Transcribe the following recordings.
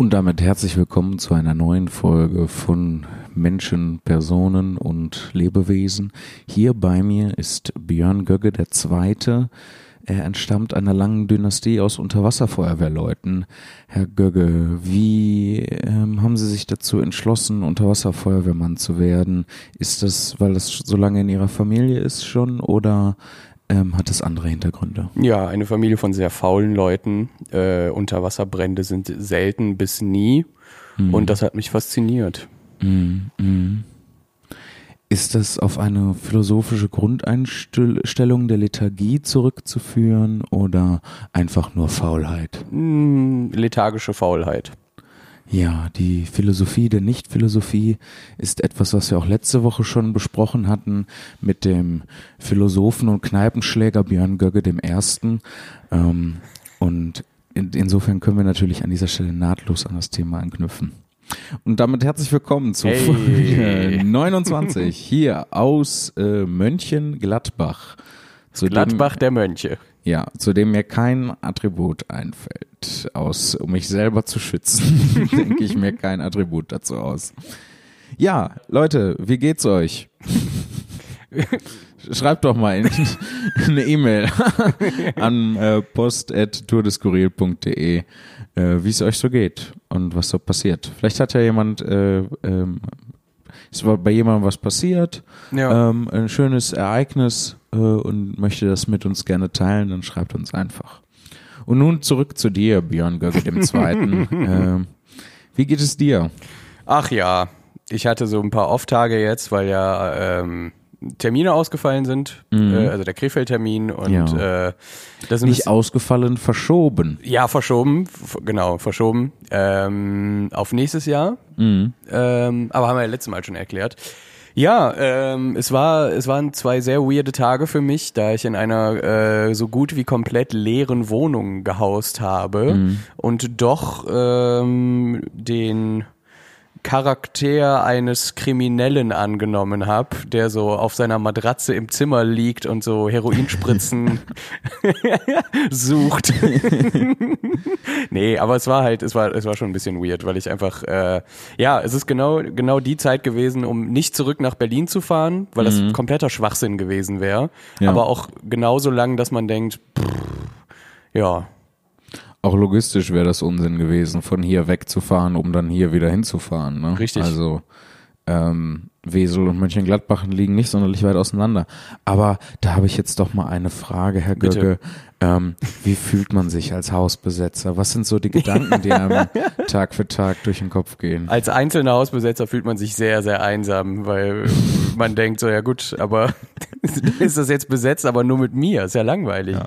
Und damit herzlich willkommen zu einer neuen Folge von Menschen, Personen und Lebewesen. Hier bei mir ist Björn Gögge der Zweite. Er entstammt einer langen Dynastie aus Unterwasserfeuerwehrleuten. Herr Gögge, wie ähm, haben Sie sich dazu entschlossen, Unterwasserfeuerwehrmann zu werden? Ist das, weil das so lange in Ihrer Familie ist schon oder ähm, hat es andere Hintergründe? Ja, eine Familie von sehr faulen Leuten. Äh, Unterwasserbrände sind selten bis nie. Mhm. Und das hat mich fasziniert. Mhm. Mhm. Ist das auf eine philosophische Grundeinstellung der Lethargie zurückzuführen oder einfach nur Faulheit? Hm, lethargische Faulheit. Ja, die Philosophie der Nichtphilosophie ist etwas, was wir auch letzte Woche schon besprochen hatten mit dem Philosophen und Kneipenschläger Björn Gögge dem Ersten. Ähm, und in, insofern können wir natürlich an dieser Stelle nahtlos an das Thema anknüpfen. Und damit herzlich willkommen zu Hey. Folge 29 hier aus äh, Mönchengladbach. Zu Gladbach der Mönche. Ja, zu dem mir kein Attribut einfällt, aus, um mich selber zu schützen, denke ich mir kein Attribut dazu aus. Ja, Leute, wie geht's euch? Schreibt doch mal in, eine E-Mail an äh, post.tourdeskurril.de, äh, wie es euch so geht und was so passiert. Vielleicht hat ja jemand, äh, ähm, ist bei jemandem was passiert, Ja. ähm, ein schönes Ereignis äh, und möchte das mit uns gerne teilen, dann schreibt uns einfach. Und nun zurück zu dir, Björn Gögge dem Zweiten. ähm, wie geht es dir? Ach ja, ich hatte so ein paar Off-Tage jetzt, weil ja ähm, Termine ausgefallen sind. Äh, also der Krefeld-Termin und Mhm. Ja. äh, das ist Nicht ausgefallen, verschoben. Ja, verschoben, genau, verschoben ähm, auf nächstes Jahr. Mhm. Ähm, aber haben wir ja letztes Mal schon erklärt. Ja, ähm, es war, es waren zwei sehr weirde Tage für mich, da ich in einer äh, so gut wie komplett leeren Wohnung gehaust habe und doch ähm, den Charakter eines Kriminellen angenommen habe, der so auf seiner Matratze im Zimmer liegt und so Heroinspritzen sucht. nee, aber es war halt, es war, es war schon ein bisschen weird, weil ich einfach, äh, ja, es ist genau, genau die Zeit gewesen, um nicht zurück nach Berlin zu fahren, weil das kompletter Schwachsinn gewesen wäre. Ja. Aber auch genauso lang, dass man denkt, pff, ja, Auch logistisch wäre das Unsinn gewesen, von hier wegzufahren, um dann hier wieder hinzufahren. Ne? Richtig. Also ähm, Wesel und Mönchengladbach liegen nicht sonderlich weit auseinander. Aber da habe ich jetzt doch mal eine Frage, Herr Bitte. Göcke. Ähm, wie fühlt man sich als Hausbesetzer? Was sind so die Gedanken, die einem Tag für Tag durch den Kopf gehen? als einzelner Hausbesetzer fühlt man sich sehr, sehr einsam, weil man denkt so, ja gut, aber ist das jetzt besetzt, aber nur mit mir? Ist ja langweilig. Ja.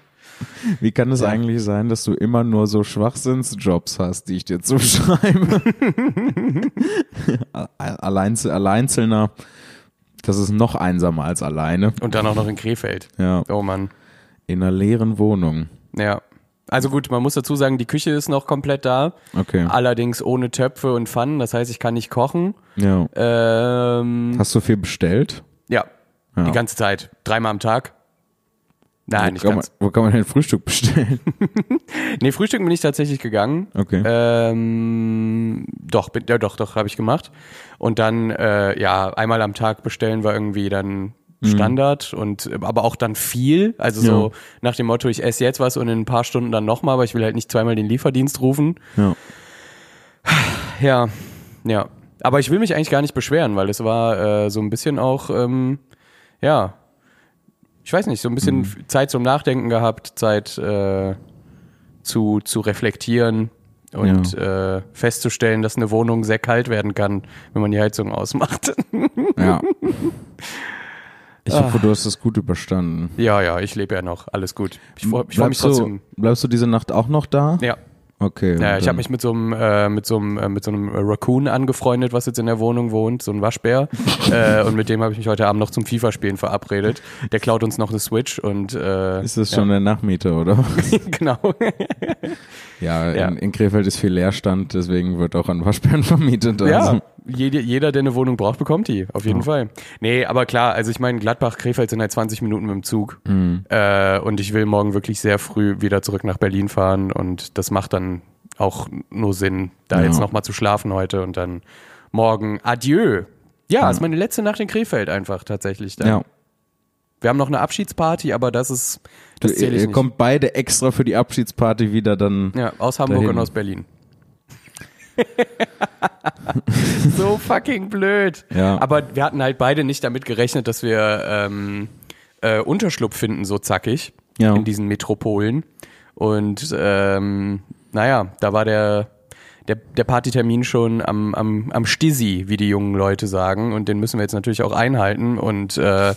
Wie kann es Ja. eigentlich sein, dass du immer nur so Schwachsinnsjobs hast, die ich dir zuschreibe? Alleinzel Alleinzelner, das ist noch einsamer als alleine. Und dann auch noch in Krefeld. Ja, Oh Mann. in einer leeren Wohnung. Ja. Also gut, man muss dazu sagen, die Küche ist noch komplett da. Okay. Allerdings ohne Töpfe und Pfannen. Das heißt, ich kann nicht kochen. Ja. Ähm, Hast du viel bestellt? ja, Ja. die ganze Zeit. Dreimal am Tag. Nein, wo, nicht kann man, wo kann man denn Frühstück bestellen? Nee, Frühstücken bin ich tatsächlich gegangen. Okay. Ähm, doch, bin, ja, doch, doch, habe ich gemacht. Und dann, äh, ja, einmal am Tag bestellen war irgendwie dann Standard und aber auch dann viel. Also so Mhm. Ja. nach dem Motto, ich esse jetzt was und in ein paar Stunden dann nochmal, aber ich will halt nicht zweimal den Lieferdienst rufen. ja. Ja, ja. Aber ich will mich eigentlich gar nicht beschweren, weil es war äh, so ein bisschen auch, ähm, ja, ich weiß nicht, so ein bisschen Mhm. Zeit zum Nachdenken gehabt, Zeit äh, zu, zu reflektieren und äh, festzustellen, dass eine Wohnung sehr kalt werden kann, wenn man die Heizung ausmacht. ja. Ich hoffe, du hast es gut überstanden. ja, ja, ich lebe ja noch, alles gut. Ich freue freu mich Bleibst trotzdem. Du, bleibst du diese Nacht auch noch da? Ja, Okay. ja ich habe mich mit so einem äh, mit so einem äh, mit so einem Raccoon angefreundet, was jetzt in der Wohnung wohnt, so ein Waschbär. äh, und mit dem habe ich mich heute Abend noch zum FIFA-Spielen verabredet. Der klaut uns noch eine Switch und äh, Ist das schon der Nachmieter, oder? genau. ja, Ja. In, in Krefeld ist viel Leerstand, deswegen wird auch an Waschbären vermietet. Also. Ja, jede, jeder, der eine Wohnung braucht, bekommt die, auf jeden Ja. Fall. Nee, aber klar, also ich meine, Gladbach, Krefeld sind halt 20 Minuten mit dem Zug. Mhm. Äh, und ich will morgen wirklich sehr früh wieder zurück nach Berlin fahren und das macht dann auch nur Sinn, da Ja. jetzt nochmal zu schlafen heute und dann morgen Adieu. Ja, Ja. ist meine letzte Nacht in Krefeld einfach tatsächlich. Dann. Ja. Wir haben noch eine Abschiedsparty, aber das ist, das zähle ich ihr nicht. kommt beide extra für die Abschiedsparty wieder dann. Ja, aus Hamburg dahin. und aus Berlin. so fucking blöd. Ja. Aber wir hatten halt beide nicht damit gerechnet, dass wir ähm, äh, Unterschlupf finden, so zackig, Ja. in diesen Metropolen. Und ähm, naja, da war der, der, der Partytermin schon am, am, am Stisi, wie die jungen Leute sagen. Und den müssen wir jetzt natürlich auch einhalten. Und äh,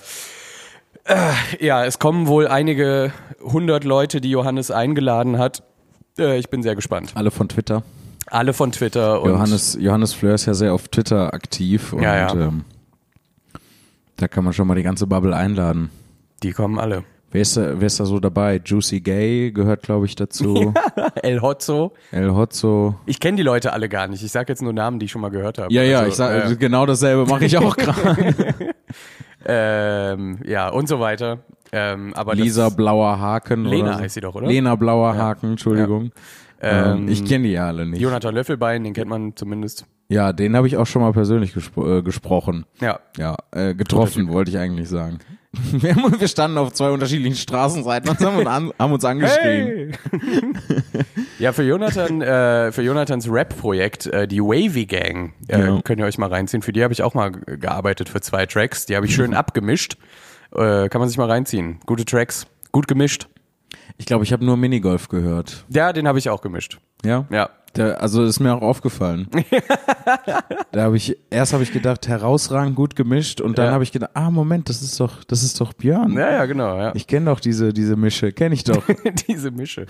ja, es kommen wohl einige hundert Leute, die Johannes eingeladen hat. Äh, ich bin sehr gespannt. Alle von Twitter. Alle von Twitter und Johannes, Johannes Fleur ist ja sehr auf Twitter aktiv und Ja, ja. Ähm, da kann man schon mal die ganze Bubble einladen. die kommen alle. Wer ist, da, wer ist da so dabei? Juicy Gay gehört, glaube ich, dazu. El Hotzo. El Hotzo. Ich kenne die Leute alle gar nicht. Ich sage jetzt nur Namen, die ich schon mal gehört habe. Ja, ja, Also, ich sag, äh, genau dasselbe mache ich auch gerade. Ähm, ja, und so weiter. Ähm, aber Lisa Blauer Haken. Lena oder so. heißt sie doch, oder? Lena Blauer Haken, Entschuldigung. Ähm, Ähm, ich kenne die ja alle nicht. Jonathan Löffelbein, den kennt man zumindest. Ja, den habe ich auch schon mal persönlich gespro äh, gesprochen. Ja. Ja, äh, getroffen, wollte ich eigentlich sagen. Wir, haben, wir standen auf zwei unterschiedlichen Straßenseiten und haben, uns an, haben uns angeschrien. ja, für Jonathan, äh, für Jonathans Rap-Projekt, äh, die Wavy Gang, äh, Ja. könnt ihr euch mal reinziehen. Für die habe ich auch mal ge- gearbeitet für zwei Tracks. Die habe ich schön abgemischt. Äh, kann man sich mal reinziehen. Gute Tracks, gut gemischt. Ich glaube, ich habe nur Minigolf gehört. Ja, den habe ich auch gemischt. Ja? Ja. Der, also ist mir auch aufgefallen. da habe ich erst habe ich gedacht, herausragend gut gemischt und dann Ja. habe ich gedacht, ah Moment, das ist doch das ist doch Björn. Ja, ja, genau, ja. Ich kenne doch diese diese Mische, kenne ich doch, Diese Mische.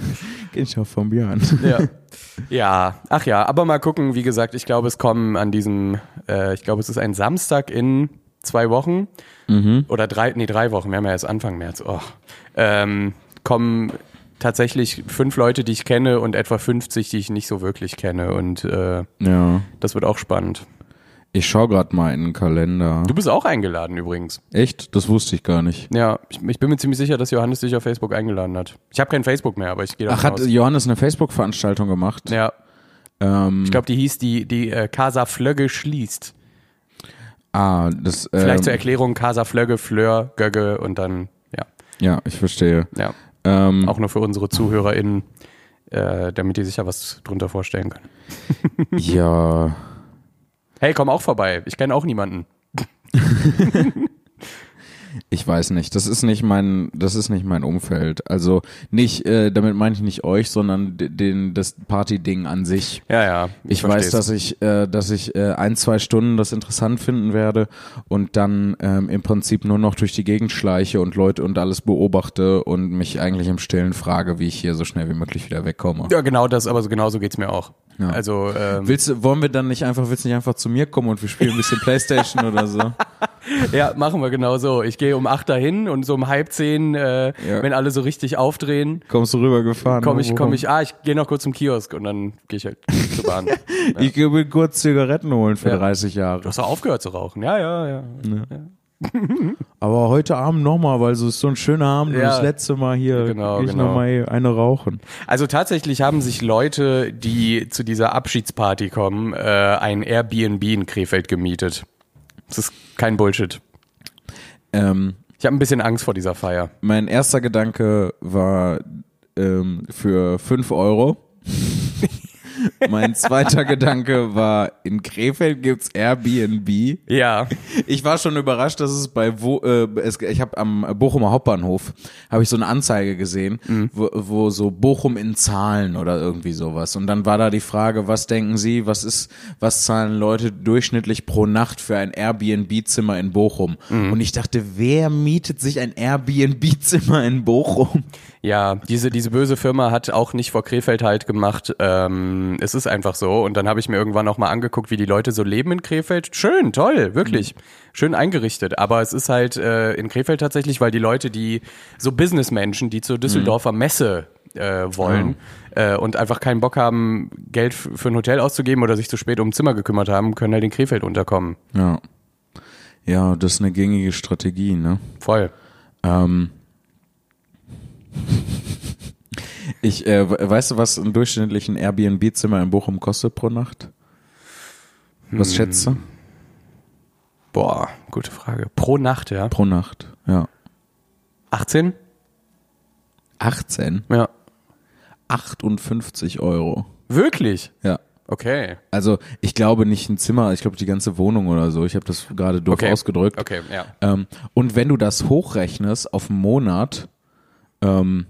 kenne ich doch von Björn. Ja. ja, ach ja, aber mal gucken, wie gesagt, ich glaube, es kommen an diesem, äh, ich glaube, es ist ein Samstag in zwei Wochen oder drei, nee, drei Wochen, wir haben ja erst Anfang März, oh, ähm, kommen tatsächlich fünf Leute, die ich kenne und etwa 50, die ich nicht so wirklich kenne und äh, Ja. das wird auch spannend. Ich schaue gerade mal in den Kalender. Du bist auch eingeladen übrigens. Echt? Das wusste ich gar nicht. Ja, ich, ich bin mir ziemlich sicher, dass Johannes dich auf Facebook eingeladen hat. Ich habe kein Facebook mehr, aber ich gehe Ach, davon hat aus. Johannes eine Facebook-Veranstaltung gemacht? Ja, Ähm, ich glaube, die hieß die, die äh, Casa Flögge schließt. ah, das. Ähm, Vielleicht zur Erklärung, Casa Flögge, Fleur, Gögge und dann, ja, Ja, ich verstehe. ja. Ähm, Auch nur für unsere ZuhörerInnen, äh, damit die sich ja was drunter vorstellen können. ja. Hey, komm auch vorbei. Ich kenne auch niemanden. Ich weiß nicht, das ist nicht mein, das ist nicht mein Umfeld. Also nicht, äh, damit meine ich nicht euch, sondern de- den, das Party-Ding an sich. Ja, ja. Ich weiß, dass ich, äh, dass ich äh, ein, zwei Stunden das interessant finden werde und dann ähm, im Prinzip nur noch durch die Gegend schleiche und Leute und alles beobachte und mich eigentlich im Stillen frage, wie ich hier so schnell wie möglich wieder wegkomme. Ja, genau das, aber so genau so geht's mir auch. Ja. Also, ähm, Willst du, wollen wir dann nicht einfach, willst du nicht einfach zu mir kommen und wir spielen ein bisschen Playstation oder so? ja, machen wir genau so. Ich gehe um acht dahin und so um halb zehn, äh, Ja. wenn alle so richtig aufdrehen, Kommst du rübergefahren? komme ich, Warum? komm ich, ah, ich gehe noch kurz zum Kiosk und dann gehe ich halt zur Bahn. Ich will kurz Zigaretten holen für Ja. 30 Du Jahre. hast doch aufgehört zu rauchen. Ja, ja, ja. Aber heute Abend nochmal, weil so ist so ein schöner Abend und Ja. das letzte Mal hier Genau, ich genau. nochmal eine rauchen. Also tatsächlich haben sich Leute, die zu dieser Abschiedsparty kommen, äh, ein Airbnb in Krefeld gemietet. Das ist kein Bullshit. Ähm, Ich habe ein bisschen Angst vor dieser Feier. mein erster Gedanke war ähm, für 5 Euro. mein zweiter Gedanke war, in Krefeld gibt's Airbnb. Ja. Ich war schon überrascht, dass es bei wo äh, es, ich habe am Bochumer Hauptbahnhof habe ich so eine Anzeige gesehen, wo, wo so Bochum in Zahlen oder irgendwie sowas und dann war da die Frage, was denken Sie, was ist was zahlen Leute durchschnittlich pro Nacht für ein Airbnb Zimmer in Bochum? Und ich dachte, wer mietet sich ein Airbnb Zimmer in Bochum? Ja, diese, diese böse Firma hat auch nicht vor Krefeld halt gemacht. Ähm, es ist einfach so. Und dann habe ich mir irgendwann auch mal angeguckt, wie die Leute so leben in Krefeld. Schön, toll, wirklich. Schön eingerichtet. Aber es ist halt äh, in Krefeld tatsächlich, weil die Leute, die so Businessmenschen, die zur Düsseldorfer Messe äh, wollen äh, und einfach keinen Bock haben, Geld für ein Hotel auszugeben oder sich zu spät um ein Zimmer gekümmert haben, können halt in Krefeld unterkommen. Ja. Ja, das ist eine gängige Strategie, ne? Voll. Ähm, Ich, äh, weißt du, was ein durchschnittlichen Airbnb-Zimmer in Bochum kostet pro Nacht? Was Hm. schätzt du? Boah, gute Frage. Pro Nacht, ja. Pro Nacht, ja. 18? 18? Ja. 58 Euro. Wirklich? Ja. Okay. Also ich glaube nicht ein Zimmer, ich glaube die ganze Wohnung oder so. Ich habe das gerade doof Okay. ausgedrückt. Okay, ja. Ähm, und wenn du das hochrechnest auf einen Monat, ähm,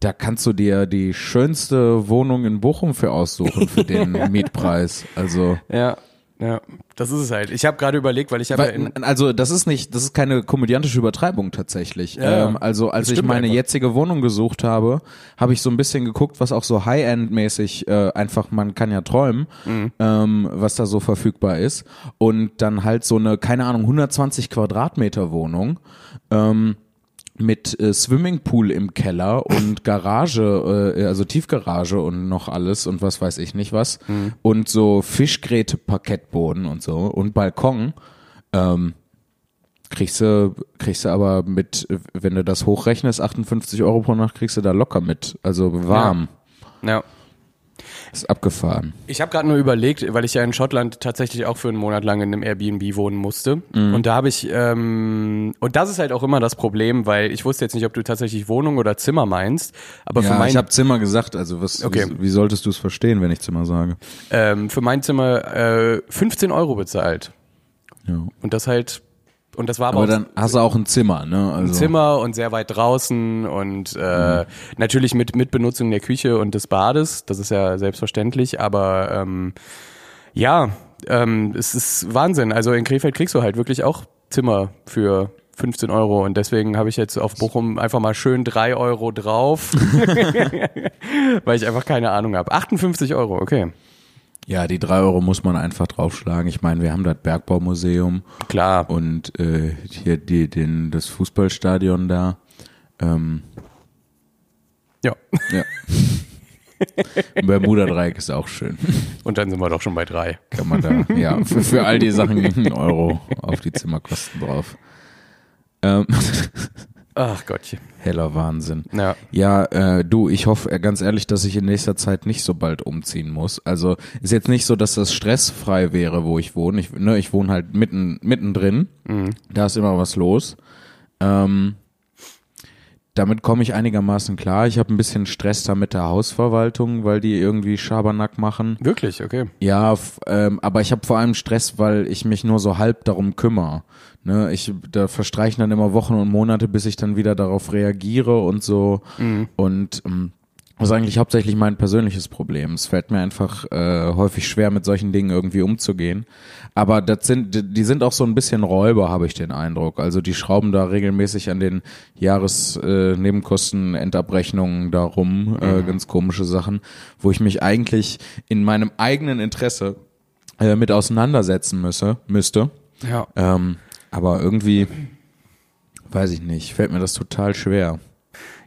da kannst du dir die schönste Wohnung in Bochum für aussuchen für den Mietpreis. Also Ja, ja. Das ist es halt. Ich habe gerade überlegt, weil ich habe ja also das ist nicht, das ist keine komödiantische Übertreibung tatsächlich. Ja, ähm, also als ich meine einfach. jetzige Wohnung gesucht habe, habe ich so ein bisschen geguckt, was auch so High-End-mäßig äh, einfach, man kann ja träumen, Mhm. ähm, was da so verfügbar ist. Und dann halt so eine, keine Ahnung, 120 Quadratmeter Wohnung. Ähm, mit äh, Swimmingpool im Keller und Garage, äh, also Tiefgarage und noch alles und was weiß ich nicht was. Und so Fischgräte-Parkettboden und so und Balkon. Ähm, kriegst du, kriegst du aber mit, wenn du das hochrechnest, 58 Euro pro Nacht kriegst du da locker mit. Also warm. ja. Ist abgefahren. Ich habe gerade nur überlegt, weil ich ja in Schottland tatsächlich auch für einen Monat lang in einem Airbnb wohnen musste. Mhm. Und da habe ich, ähm, und das ist halt auch immer das Problem, weil ich wusste jetzt nicht, ob du tatsächlich Wohnung oder Zimmer meinst. Aber für Ja, mein, ich habe Zimmer gesagt, also was, Okay. wie, wie solltest du es verstehen, wenn ich Zimmer sage? ähm, für mein Zimmer äh, 15 Euro bezahlt. Ja. Und das halt, und das war aber, Aber auch dann hast du auch ein Zimmer, ne? Also, ein Zimmer und sehr weit draußen und äh, natürlich mit, mit Benutzung der Küche und des Bades. Das ist ja selbstverständlich, aber ähm, ja, ähm, es ist Wahnsinn. Also in Krefeld kriegst du halt wirklich auch Zimmer für 15 Euro und deswegen habe ich jetzt auf Bochum einfach mal schön 3 Euro drauf, weil ich einfach keine Ahnung habe. 58 Euro, okay. Ja, die drei Euro muss man einfach draufschlagen. Ich meine, wir haben das Bergbaumuseum Klar. und äh, hier die, den, das Fußballstadion da. Ähm, Ja. ja. Bermuda-Dreieck ist auch schön. Und dann sind wir doch schon bei drei. Kann man da, ja, für, für all die Sachen einen Euro auf die Zimmerkosten drauf. Ähm, Ach Gottchen. heller Wahnsinn. Ja. Ja, äh, du, ich hoffe äh, ganz ehrlich, dass ich in nächster Zeit nicht so bald umziehen muss. Also ist jetzt nicht so, dass das stressfrei wäre, wo ich wohne. Ich, ne, ich wohne halt mitten mittendrin. Da ist immer was los. Ähm, damit komme ich einigermaßen klar. Ich habe ein bisschen Stress da mit der Hausverwaltung, weil die irgendwie Schabernack machen. Wirklich, okay. Ja, ähm, aber ich habe vor allem Stress, weil ich mich nur so halb darum kümmere. Ne, ich, da verstreichen dann immer Wochen und Monate, bis ich dann wieder darauf reagiere und so. Und ähm, das ist eigentlich hauptsächlich mein persönliches Problem. Es fällt mir einfach äh, häufig schwer, mit solchen Dingen irgendwie umzugehen. Aber das sind, die- sind auch so ein bisschen Räuber, habe ich den Eindruck. Also die schrauben da regelmäßig an den Jahresnebenkosten, äh, darum, äh, ganz komische Sachen, wo ich mich eigentlich in meinem eigenen Interesse äh, mit auseinandersetzen müsse, müsste. Ja. Ähm, aber irgendwie, weiß ich nicht, fällt mir das total schwer.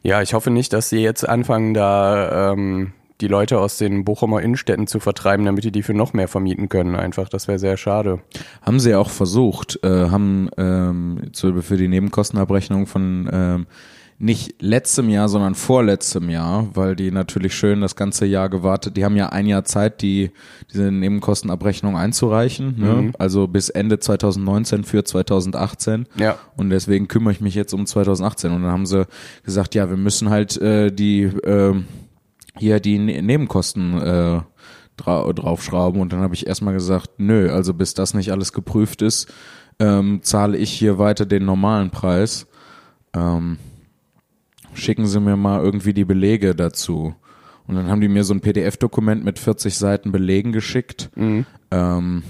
Ja, ich hoffe nicht, dass sie jetzt anfangen, da ähm, die Leute aus den Bochumer Innenstädten zu vertreiben, damit die die für noch mehr vermieten können. Einfach, das wäre sehr schade. Haben sie ja auch versucht, äh, haben ähm, für die Nebenkostenabrechnung von ähm, nicht letztem Jahr, sondern vorletztem Jahr, weil die natürlich schön das ganze Jahr gewartet, die haben ja ein Jahr Zeit, die diese Nebenkostenabrechnung einzureichen, ne? also bis Ende 2019 für 2018. Ja. Und deswegen kümmere ich mich jetzt um 2018. Und dann haben sie gesagt, ja, wir müssen halt äh, die ähm, hier die ne Nebenkosten äh, dra draufschrauben. Und dann habe ich erstmal gesagt, nö, also bis das nicht alles geprüft ist, ähm, zahle ich hier weiter den normalen Preis. Ähm, schicken Sie mir mal irgendwie die Belege dazu. Und dann haben die mir so ein PDF-Dokument mit 40 Seiten Belegen geschickt, ähm,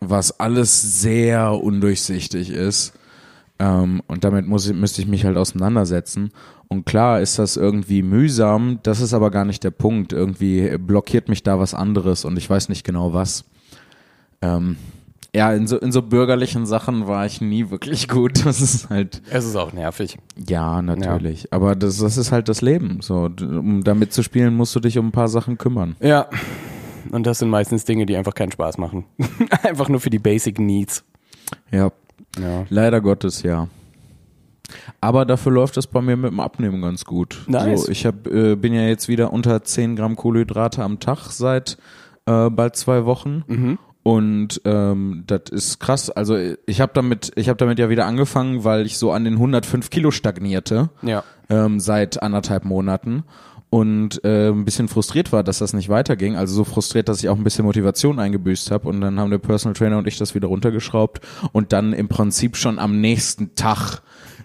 was alles sehr undurchsichtig ist. Ähm, und damit muss ich, müsste ich mich halt auseinandersetzen. Und klar ist das irgendwie mühsam, das ist aber gar nicht der Punkt. Irgendwie blockiert mich da was anderes und ich weiß nicht genau was. Ähm, ja, in so, in so bürgerlichen Sachen war ich nie wirklich gut. Das ist halt, Es ist auch nervig. ja, natürlich. Aber das, das ist halt das Leben. So, um da mitzuspielen, musst du dich um ein paar Sachen kümmern. Ja. Und das sind meistens Dinge, die einfach keinen Spaß machen. einfach nur für die Basic Needs. Ja, Ja. leider Gottes, ja. Aber dafür läuft es bei mir mit dem Abnehmen ganz gut. Nice. So, ich hab, äh, bin ja jetzt wieder unter 10 Gramm Kohlenhydrate am Tag seit äh, bald zwei Wochen. Mhm. Und ähm, das ist krass. Also ich habe damit, ich habe damit ja wieder angefangen, weil ich so an den 105 Kilo stagnierte Ja. ähm, seit anderthalb Monaten und äh, ein bisschen frustriert war, dass das nicht weiterging. Also so frustriert, dass ich auch ein bisschen Motivation eingebüßt habe. Und dann haben der Personal Trainer und ich das wieder runtergeschraubt. Und dann im Prinzip schon am nächsten Tag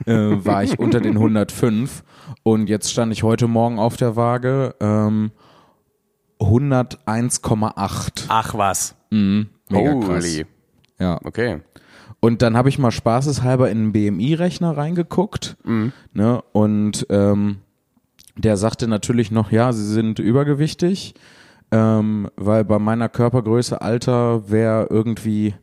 äh, war ich unter den 105. Und jetzt stand ich heute Morgen auf der Waage ähm, 101,8. Ach was. Mhm, mega krass. Holy. Ja. Okay. Und dann habe ich mal spaßeshalber in einen BMI-Rechner reingeguckt. Ne, und ähm, der sagte natürlich noch, ja, sie sind übergewichtig, ähm, weil bei meiner Körpergröße Alter wäre irgendwie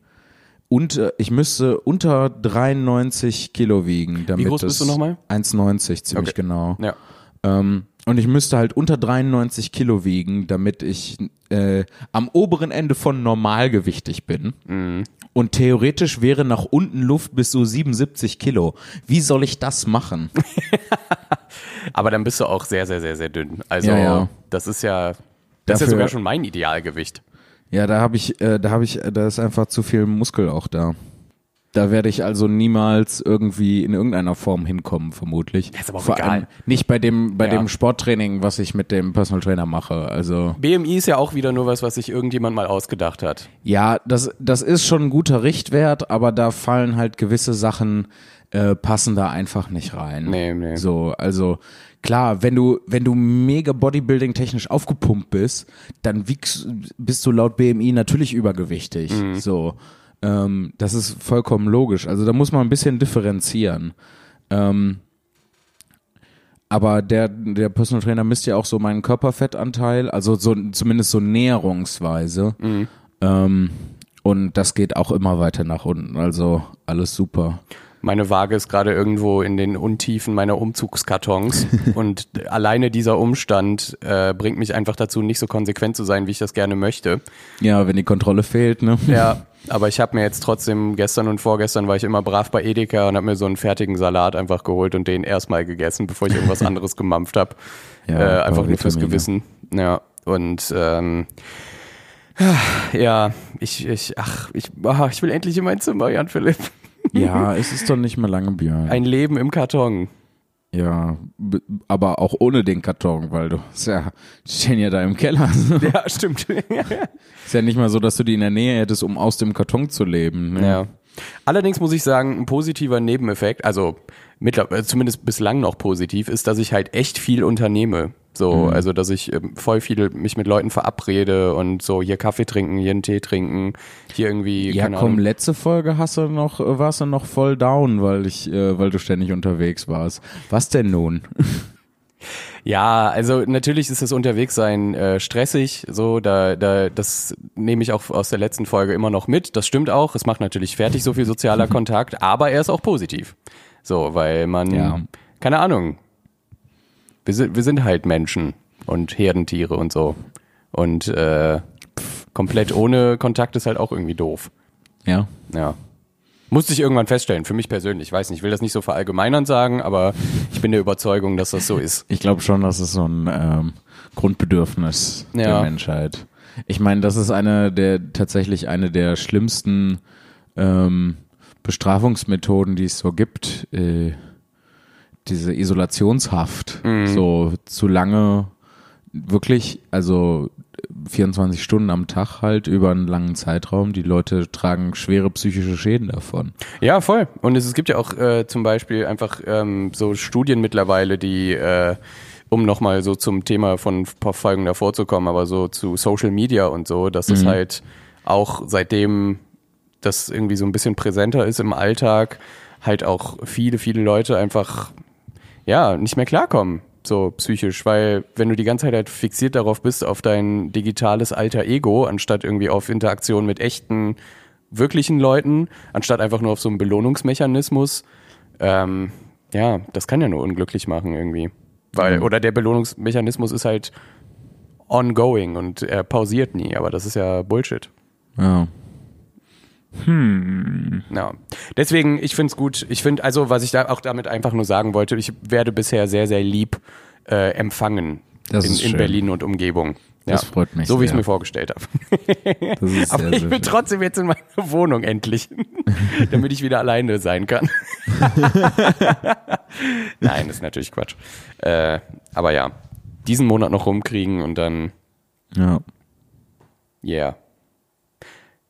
unter, ich müsste unter 93 Kilo wiegen. Damit groß bist du nochmal? 1,90 ziemlich Okay. genau. Ja. Ähm, und ich müsste halt unter 93 Kilo wiegen, damit ich äh, am oberen Ende von normalgewichtig bin. Mhm. Und theoretisch wäre nach unten Luft bis so 77 Kilo. Wie soll ich das machen? Aber dann bist du auch sehr, sehr, sehr, sehr dünn. Also Ja, ja. das ist ja, das ist ja Dafür- sogar schon mein Idealgewicht. Ja, da habe ich, äh, da habe ich, da ist einfach zu viel Muskel auch da. Da werde ich also niemals irgendwie in irgendeiner Form hinkommen, vermutlich. ist aber auch Vor egal. allem nicht bei dem, bei Ja. dem Sporttraining, was ich mit dem Personal Trainer mache. Also BMI ist ja auch wieder nur was, was sich irgendjemand mal ausgedacht hat. ja, das, das ist schon ein guter Richtwert, aber da fallen halt gewisse Sachen äh, passen da einfach nicht rein. Nee, nee. So, also klar, wenn du wenn du mega Bodybuilding technisch aufgepumpt bist, dann wiegst, bist du laut BMI natürlich übergewichtig. Mhm. So, ähm, das ist vollkommen logisch. Also da muss man ein bisschen differenzieren. Ähm, aber der, der Personal Trainer misst ja auch so meinen Körperfettanteil, also so zumindest so näherungsweise. Mhm. Ähm, und das geht auch immer weiter nach unten. Also alles super. Meine Waage ist gerade irgendwo in den Untiefen meiner Umzugskartons und alleine dieser Umstand äh, bringt mich einfach dazu, nicht so konsequent zu sein, wie ich das gerne möchte. Ja, wenn die Kontrolle fehlt, ne? Ja, aber ich habe mir jetzt trotzdem gestern und vorgestern war ich immer brav bei Edeka und habe mir so einen fertigen Salat einfach geholt und den erstmal gegessen, bevor ich irgendwas anderes gemampft habe. Ja, äh, einfach nur fürs Vitamine. Gewissen. Ja, und ähm, ja, ich, ich, ach, ich, ah, ich will endlich in mein Zimmer, Jan Philipp. Ja, es ist doch nicht mehr lange, Björn. Ein Leben im Karton. ja, aber auch ohne den Karton, weil du ja, stehen ja da im Keller. Ja, stimmt. ist ja nicht mal so, dass du die in der Nähe hättest, um aus dem Karton zu leben. Ne? Ja. Allerdings muss ich sagen, ein positiver Nebeneffekt, also mittlerweile, zumindest bislang noch positiv, ist, dass ich halt echt viel unternehme. So, also dass ich ähm, voll viel mich mit Leuten verabrede und so hier Kaffee trinken, hier einen Tee trinken, hier irgendwie. Ja, keine komm, Ahnung. letzte Folge hast du noch, äh, warst du noch voll down, weil ich, äh, weil du ständig unterwegs warst. Was denn nun? Ja, also natürlich ist das Unterwegssein äh, stressig, so da, da das nehme ich auch aus der letzten Folge immer noch mit. Das stimmt auch. Es macht natürlich fertig so viel sozialer Kontakt, aber er ist auch positiv. So, weil man Ja. keine Ahnung. Wir sind wir sind halt Menschen und Herdentiere und so und äh, komplett ohne Kontakt ist halt auch irgendwie doof. Ja. Ja. Musste ich irgendwann feststellen, für mich persönlich. Ich weiß nicht, ich will das nicht so verallgemeinern sagen, aber ich bin der Überzeugung, dass das so ist. Ich glaube schon, das ist so ein ähm, Grundbedürfnis der Ja. Menschheit. Ich meine, das ist eine der tatsächlich eine der schlimmsten ähm, Bestrafungsmethoden, die es so gibt. Äh, diese Isolationshaft, so zu lange wirklich, also 24 Stunden am Tag halt über einen langen Zeitraum. Die Leute tragen schwere psychische Schäden davon. Ja, voll. Und es, es gibt ja auch äh, zum Beispiel einfach ähm, so Studien mittlerweile, die, äh, um nochmal so zum Thema von ein paar Folgen davor zu kommen, aber so zu Social Media und so, dass das halt auch seitdem das irgendwie so ein bisschen präsenter ist im Alltag, halt auch viele, viele Leute einfach ja, nicht mehr klarkommen, so psychisch, weil wenn du die ganze Zeit halt fixiert darauf bist, auf dein digitales alter Ego, anstatt irgendwie auf Interaktion mit echten, wirklichen Leuten, anstatt einfach nur auf so einen Belohnungsmechanismus, ähm, ja, das kann ja nur unglücklich machen irgendwie. Weil, Mhm. oder der Belohnungsmechanismus ist halt ongoing und er pausiert nie, aber das ist ja Bullshit. Ja. Hm. Ja. Deswegen, ich finde es gut. Ich finde, also, was ich da auch damit einfach nur sagen wollte, ich werde bisher sehr, sehr lieb äh, empfangen Das in, in. Berlin und Umgebung. Ja. Das freut mich So wie ich es mir vorgestellt habe. Aber sehr, ich schön. trotzdem jetzt in meiner Wohnung endlich, damit ich wieder alleine sein kann. Nein, das ist natürlich Quatsch. Äh, aber ja, diesen Monat noch rumkriegen und dann, Ja. yeah.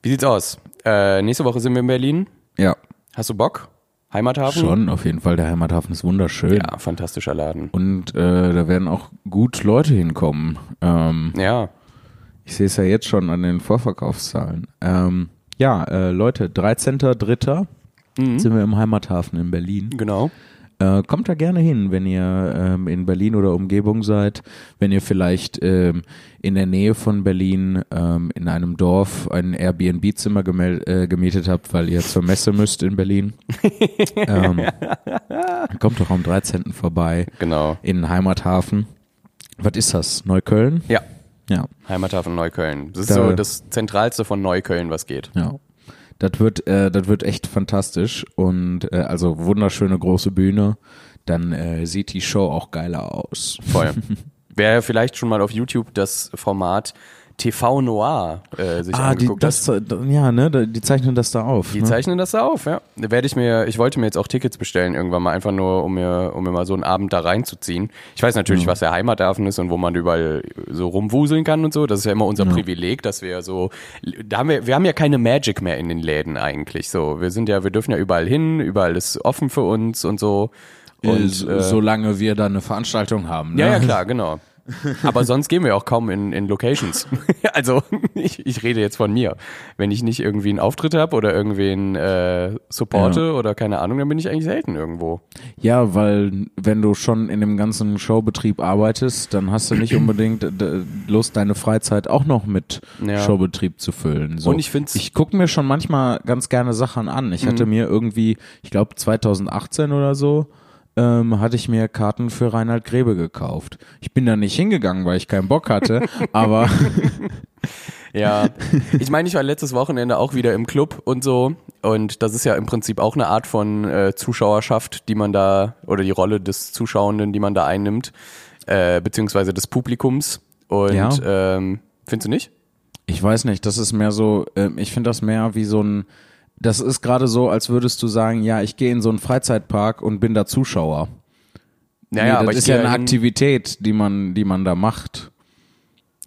Wie sieht's aus? Äh, nächste Woche sind wir in Berlin. ja, Hast du Bock? Heimathafen? schon, auf jeden Fall. Der Heimathafen ist wunderschön. Ja, fantastischer Laden. Und äh, da werden auch gut Leute hinkommen. Ähm, Ja, ich sehe es ja jetzt schon an den Vorverkaufszahlen. Ähm, ja, äh, Leute, 13.3. Mhm. sind wir im Heimathafen in Berlin. genau. Äh, kommt da gerne hin, wenn ihr ähm, in Berlin oder Umgebung seid, wenn ihr vielleicht ähm, in der Nähe von Berlin ähm, in einem Dorf ein Airbnb-Zimmer äh, gemietet habt, weil ihr zur Messe müsst in Berlin. ähm, kommt doch am 13. vorbei Genau. in Heimathafen. Was ist das? Neukölln? Ja, Ja, Heimathafen Neukölln. Das ist Da- so das Zentralste von Neukölln, was geht. ja. Das wird, äh, das wird echt fantastisch und äh, also wunderschöne große Bühne. Dann äh, sieht die Show auch geiler aus. Voll. Wer vielleicht schon mal auf YouTube das Format TV Noir äh, sich Ah, die, angeguckt das, hat. ja, ne, die zeichnen das da auf. Die ne? zeichnen das da auf, ja. Da werde ich mir, ich wollte mir jetzt auch Tickets bestellen irgendwann mal, einfach nur, um mir, um mir mal so einen Abend da reinzuziehen. Ich weiß natürlich, was der Heimathafen ist und wo man überall so rumwuseln kann und so. Das ist ja immer unser Privileg, dass wir so, da haben wir, wir haben ja keine Magic mehr in den Läden eigentlich. So, wir sind ja, wir dürfen ja überall hin, überall ist offen für uns und so. und Und, äh, solange wir da eine Veranstaltung haben. Ne? ja, ja, klar, genau. Aber sonst gehen wir auch kaum in, in Locations. also ich, ich rede jetzt von mir. Wenn ich nicht irgendwie einen Auftritt habe oder irgendwen äh, supporte oder keine Ahnung, dann bin ich eigentlich selten irgendwo. Ja, weil wenn du schon in dem ganzen Showbetrieb arbeitest, dann hast du nicht unbedingt äh, Lust, deine Freizeit auch noch mit Ja. Showbetrieb zu füllen. So. Und ich find's- ich gucke mir schon manchmal ganz gerne Sachen an. Ich Mhm. hatte mir irgendwie, ich glaube 2018 oder so, ähm, hatte ich mir Karten für Reinhard Grebe gekauft. Ich bin da nicht hingegangen, weil ich keinen Bock hatte, aber Ja, ich meine, ich war letztes Wochenende auch wieder im Club und so. Und das ist ja im Prinzip auch eine Art von äh, Zuschauerschaft, die man da, oder die Rolle des Zuschauenden, die man da einnimmt, äh, beziehungsweise des Publikums. Und Ja. ähm, findest du nicht? Ich weiß nicht, das ist mehr so, ähm, ich finde das mehr wie so ein, das ist gerade so, als würdest du sagen, ja, ich gehe in so einen Freizeitpark und bin da Zuschauer. Naja, nee, das aber ist ja eine Aktivität, die man, die man da macht.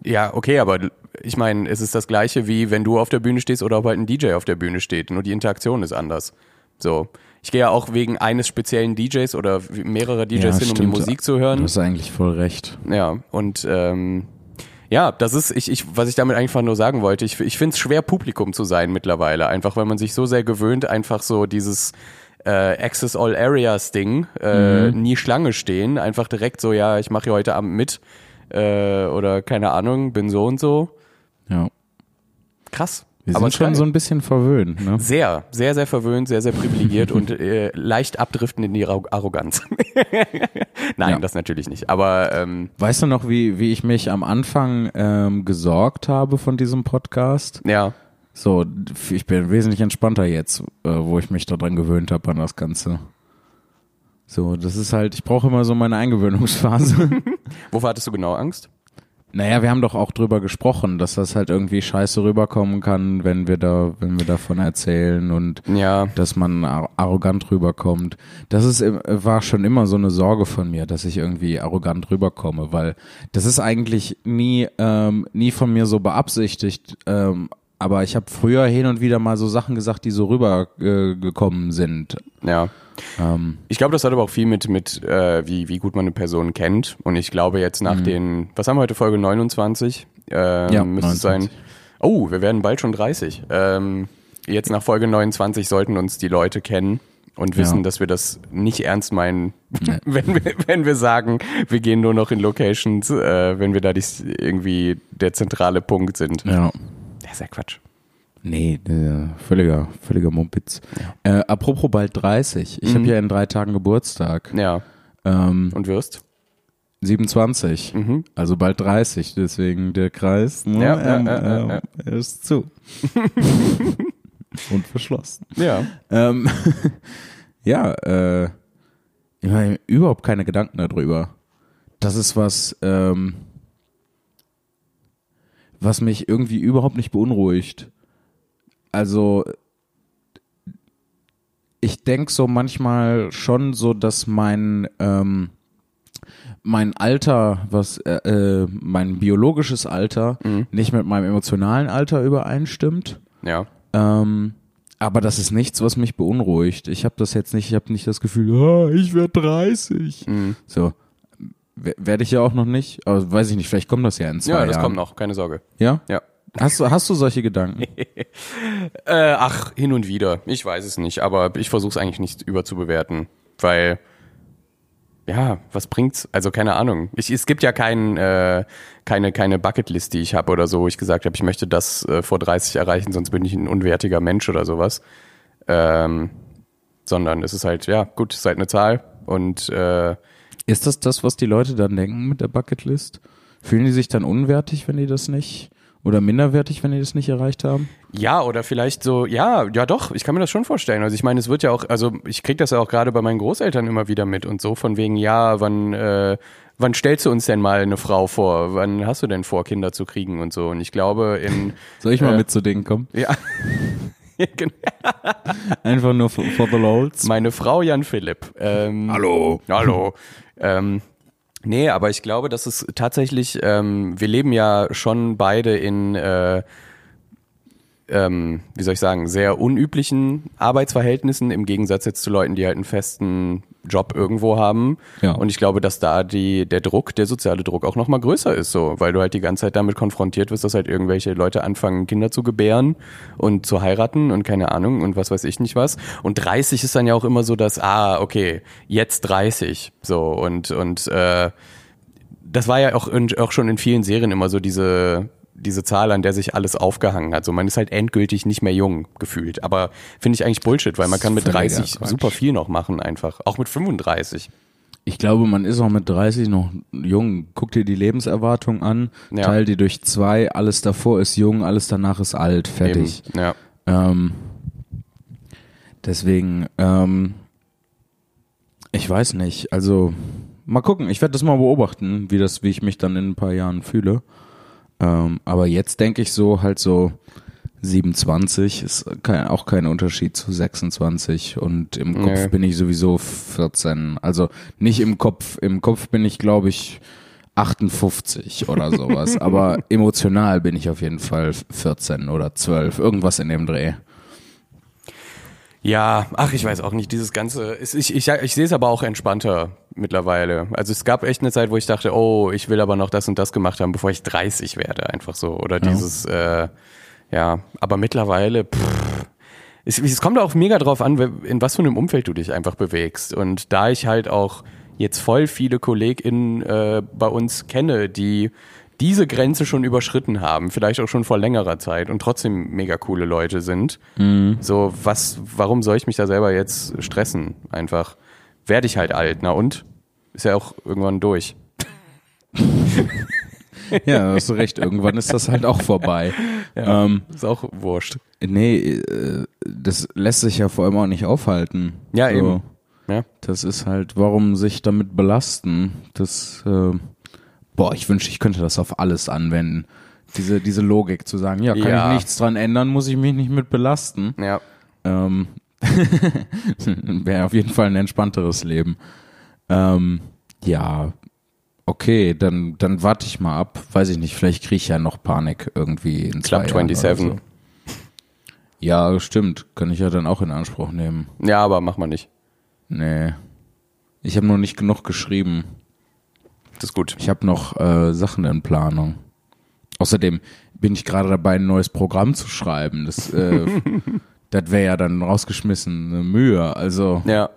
Ja, okay, aber ich meine, es ist das gleiche wie wenn du auf der Bühne stehst oder ob halt ein DJ auf der Bühne steht. Nur die Interaktion ist anders. So. Ich gehe ja auch wegen eines speziellen DJs oder mehrerer DJs hin, um die stimmt. Musik zu Du hören. hast eigentlich voll recht. Ja, und ähm, ja, das ist, ich, ich, was ich damit einfach nur sagen wollte, ich, ich finde es schwer, Publikum zu sein mittlerweile. Einfach, weil man sich so sehr gewöhnt, einfach so dieses äh, Access All Areas Ding, äh, nie Schlange stehen, einfach direkt so, ja, ich mache hier heute Abend mit äh, oder keine Ahnung, bin so und so. Ja. Krass. Wir Aber sind schon so ein bisschen verwöhnt, ne? sehr, sehr, sehr verwöhnt, sehr, sehr privilegiert und äh, leicht abdriften in die Arro- Arroganz. Nein, Ja. das natürlich nicht. Aber ähm, Weißt du noch, wie, wie ich mich am Anfang ähm, gesorgt habe von diesem Podcast? ja, So, ich bin wesentlich entspannter jetzt, äh, wo ich mich daran gewöhnt habe an das Ganze. So, das ist halt, ich brauche immer so meine Eingewöhnungsphase. wovor hattest du genau Angst? Naja, wir haben doch auch drüber gesprochen, dass das halt irgendwie scheiße rüberkommen kann, wenn wir da, wenn wir davon erzählen und Ja, dass man ar- arrogant rüberkommt. Das ist, war schon immer so eine Sorge von mir, dass ich irgendwie arrogant rüberkomme, weil das ist eigentlich nie, ähm, nie von mir so beabsichtigt. Ähm, aber ich habe früher hin und wieder mal so Sachen gesagt, die so rübergekommen äh, sind. ja. Ähm, Ich glaube, das hat aber auch viel mit, mit äh, wie, wie gut man eine Person kennt. Und ich glaube jetzt nach den, was haben wir heute, Folge 29? Ähm, Mhm. Ja, müsste es 29. sein. Oh, wir werden bald schon 30. Ähm, jetzt nach Folge 29 sollten uns die Leute kennen und wissen, Ja. dass wir das nicht ernst meinen, Nee. wenn, wir, wenn wir sagen, wir gehen nur noch in Locations, äh, wenn wir da dies, irgendwie der zentrale Punkt sind. ja. Das ist ja Quatsch. Nee, äh, völliger, völliger Mumpitz. Äh, apropos bald 30. Ich habe ja in drei Tagen Geburtstag. Ja. Ähm, Und wirst? 27. Mhm. Also bald 30, deswegen der Kreis ne, Ja, ja, ähm, ja, ja, ja. er ist zu. Und verschlossen. Ja. Ähm, ja, äh, ich habe überhaupt keine Gedanken darüber. Das ist was, ähm, was mich irgendwie überhaupt nicht beunruhigt. Also, ich denke so manchmal schon so, dass mein, ähm, mein Alter, was äh, äh, mein biologisches Alter nicht mit meinem emotionalen Alter übereinstimmt. Ja. Ähm, aber das ist nichts, was mich beunruhigt. Ich habe das jetzt nicht, ich habe nicht das Gefühl, ah, ich werde 30. Mhm. So. Werde ich ja auch noch nicht, aber weiß ich nicht, vielleicht kommt das ja in zwei Ja, Jahren. das kommt noch, keine Sorge. Ja? Ja. Hast du, hast du solche Gedanken? Äh, ach, hin und wieder. Ich weiß es nicht, aber ich versuche es eigentlich nicht überzubewerten, weil ja, was bringt's? Also keine Ahnung. Ich, es gibt ja kein, äh, keine keine Bucketlist, die ich habe oder so, wo ich gesagt habe, ich möchte das äh, vor 30 erreichen, sonst bin ich ein unwertiger Mensch oder sowas. Ähm, sondern es ist halt ja gut, es ist halt eine Zahl und äh, Ist das das, was die Leute dann denken mit der Bucketlist? Fühlen die sich dann unwertig, wenn die das nicht, oder minderwertig, wenn die das nicht erreicht haben? Ja, oder vielleicht so, ja, ja doch, ich kann mir das schon vorstellen. Also ich meine, es wird ja auch, also ich krieg das ja auch gerade bei meinen Großeltern immer wieder mit und so, von wegen, ja, wann, äh, wann stellst du uns denn mal eine Frau vor? Wann hast du denn vor, Kinder zu kriegen und so? Und ich glaube, in Soll ich mal Äh. mit zu denen kommen? ja. Genau. Einfach nur for, for the lolz. Meine Frau Jan Philipp. Ähm, Hallo. Hallo. ähm, nee, aber ich glaube, dass es tatsächlich, ähm, wir leben ja schon beide in, äh, ähm, wie soll ich sagen, sehr unüblichen Arbeitsverhältnissen im Gegensatz jetzt zu Leuten, die halt einen festen Job irgendwo haben. Ja. Und ich glaube, dass da die, der Druck, der soziale Druck auch nochmal größer ist, so, weil du halt die ganze Zeit damit konfrontiert wirst, dass halt irgendwelche Leute anfangen, Kinder zu gebären und zu heiraten und keine Ahnung und was weiß ich nicht was. Und 30 ist dann ja auch immer so, dass, ah, okay, jetzt 30, so, und, und, äh, das war ja auch, in, auch schon in vielen Serien immer so diese, diese Zahl, an der sich alles aufgehangen hat. So, man ist halt endgültig nicht mehr jung gefühlt. Aber finde ich eigentlich Bullshit, weil man kann mit Völliger 30 Quatsch. super viel noch machen einfach. Auch mit 35. Ich glaube, man ist auch mit 30 noch jung. Guck dir die Lebenserwartung an, Ja. teil die durch zwei, alles davor ist jung, alles danach ist alt, fertig. Eben. Ja. Ähm, deswegen, ähm, ich weiß nicht, also mal gucken, ich werde das mal beobachten, wie das, wie ich mich dann in ein paar Jahren fühle. Ähm, aber jetzt denke ich so halt so 27 ist kein, auch kein Unterschied zu 26 und im Kopf Nee. bin ich sowieso 14. Also nicht im Kopf, im Kopf bin ich glaube ich 58 oder sowas, aber emotional bin ich auf jeden Fall 14 oder 12, irgendwas in dem Dreh. Ja, ach, ich weiß auch nicht, dieses ganze, ist, ich, ich, ich sehe es aber auch entspannter mittlerweile. Also es gab echt eine Zeit, wo ich dachte, oh, ich will aber noch das und das gemacht haben, bevor ich 30 werde, einfach so. Oder dieses, äh, ja, aber mittlerweile, pff, es, es kommt auch mega drauf an, in was für einem Umfeld du dich einfach bewegst. Und da ich halt auch jetzt voll viele KollegInnen äh, bei uns kenne, die diese Grenze schon überschritten haben, vielleicht auch schon vor längerer Zeit und trotzdem mega coole Leute sind. So, was, warum soll ich mich da selber jetzt stressen? Einfach werde ich halt alt, na und? Ist ja auch irgendwann durch. Ja, hast du recht, irgendwann ist das halt auch vorbei. Ähm, Ist auch wurscht. nee, äh, das lässt sich ja vor allem auch nicht aufhalten. Ja, eben. Ja. Das ist halt, warum sich damit belasten? Das, äh, boah, ich wünschte, ich könnte das auf alles anwenden. Diese, diese Logik zu sagen, ja, kann Ja. ich nichts dran ändern, muss ich mich nicht mit belasten. Ja. Ähm, Wäre auf jeden Fall ein entspannteres Leben. Ähm, ja, okay, dann, dann warte ich mal ab. Weiß ich nicht, vielleicht kriege ich ja noch Panik irgendwie in zwei Club Jahren oder 27. So. Ja, stimmt. Kann ich ja dann auch in Anspruch nehmen. Ja, aber mach mal nicht. Nee. Ich habe noch nicht genug geschrieben. Das ist gut. Ich habe noch äh, Sachen in Planung. Außerdem bin ich gerade dabei, ein neues Programm zu schreiben. Das, äh, das wäre ja dann rausgeschmissene Mühe. Also Ja.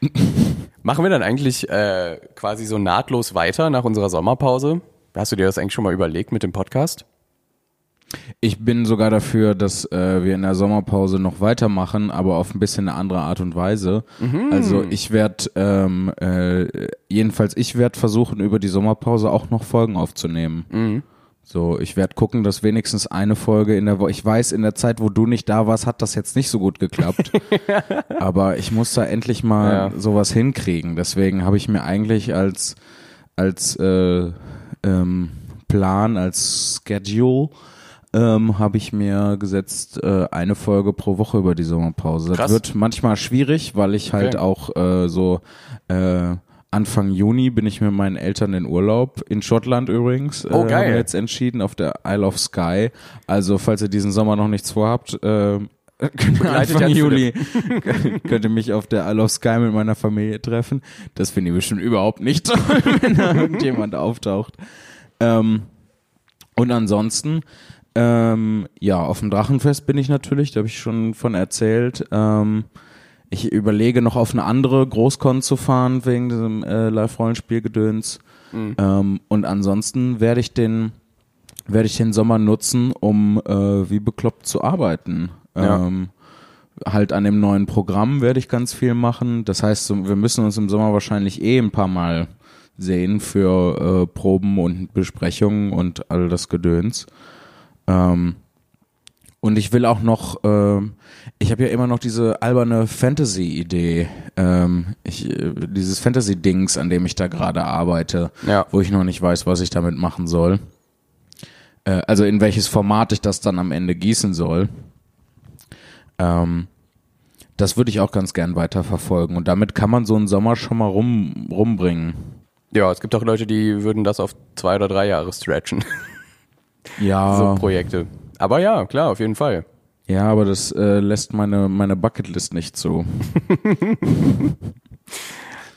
Machen wir dann eigentlich äh, quasi so nahtlos weiter nach unserer Sommerpause? Hast du dir das eigentlich schon mal überlegt mit dem Podcast? ich bin sogar dafür, dass äh, wir in der Sommerpause noch weitermachen, aber auf ein bisschen eine andere Art und Weise. Also ich werde, ähm, äh, jedenfalls ich werde versuchen, über die Sommerpause auch noch Folgen aufzunehmen. So, ich werde gucken, dass wenigstens eine Folge in der Woche. Ich weiß, in der Zeit, wo du nicht da warst, hat das jetzt nicht so gut geklappt. Aber ich muss da endlich mal Ja. sowas hinkriegen. Deswegen habe ich mir eigentlich als als äh, ähm, Plan, als Schedule ähm, habe ich mir gesetzt äh, eine Folge pro Woche über die Sommerpause. Das Krass. wird manchmal schwierig, weil ich halt Okay. auch äh, so äh, Anfang Juni bin ich mit meinen Eltern in Urlaub in Schottland übrigens. Oh, äh, geil. Haben wir jetzt entschieden auf der Isle of Skye. Also falls ihr diesen Sommer noch nichts vorhabt, äh, Anfang Juli könnt ihr mich auf der Isle of Skye mit meiner Familie treffen. Das finde ich bestimmt überhaupt nicht toll, wenn da irgendjemand auftaucht. Ähm, und ansonsten, ähm, ja, auf dem Drachenfest bin ich natürlich, da habe ich schon von erzählt. Ähm, ich überlege noch auf eine andere Großkon zu fahren wegen diesem äh, Live-Rollenspielgedöns. Ähm, und ansonsten werde ich den werde ich den Sommer nutzen, um äh, wie bekloppt zu arbeiten. Ja. Ähm, halt an dem neuen Programm werde ich ganz viel machen. Das heißt, wir müssen uns im Sommer wahrscheinlich eh ein paar Mal sehen für äh, Proben und Besprechungen und all das Gedöns. Ähm, und ich will auch noch, ähm, ich habe ja immer noch diese alberne Fantasy-Idee, ähm, ich, äh, dieses Fantasy-Dings, an dem ich da gerade arbeite, Ja. wo ich noch nicht weiß, was ich damit machen soll. Äh, also in welches Format ich das dann am Ende gießen soll. Ähm, das würde ich auch ganz gern weiterverfolgen. Und damit kann man so einen Sommer schon mal rum, rumbringen. Ja, es gibt auch Leute, die würden das auf zwei oder drei Jahre stretchen, Ja, so Projekte. Aber ja, klar, auf jeden Fall. Ja, aber das äh, lässt meine, meine Bucketlist nicht zu.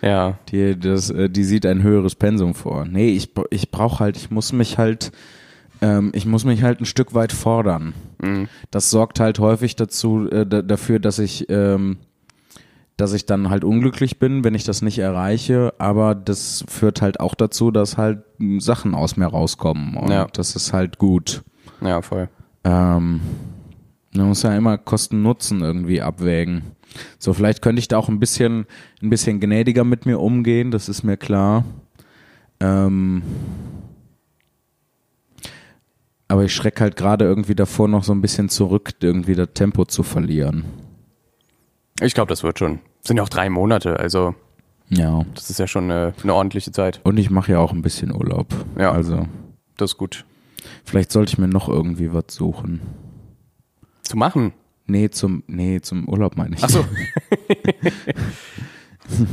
Ja, Die, das, äh, die sieht ein höheres Pensum vor. Nee, ich, ich brauche halt, ich muss mich halt, ähm, ich muss mich halt ein Stück weit fordern. Das sorgt halt häufig dazu, äh, da, dafür, dass ich, ähm, dass ich dann halt unglücklich bin, wenn ich das nicht erreiche, aber das führt halt auch dazu, dass halt Sachen aus mir rauskommen und Ja. das ist halt gut. ja, voll. Ähm, man muss ja immer Kosten-Nutzen irgendwie abwägen. So, vielleicht könnte ich da auch ein bisschen, ein bisschen gnädiger mit mir umgehen, das ist mir klar. Ähm, aber ich schrecke halt gerade irgendwie davor, noch so ein bisschen zurück, irgendwie das Tempo zu verlieren. Ich glaube, das wird schon. Sind ja auch drei Monate, also Ja. das ist ja schon eine, eine ordentliche Zeit. Und ich mache ja auch ein bisschen Urlaub. Ja. Also, Das ist gut. vielleicht sollte ich mir noch irgendwie was suchen. Zu machen. Nee, zum, nee, zum Urlaub meine ich. Ach so.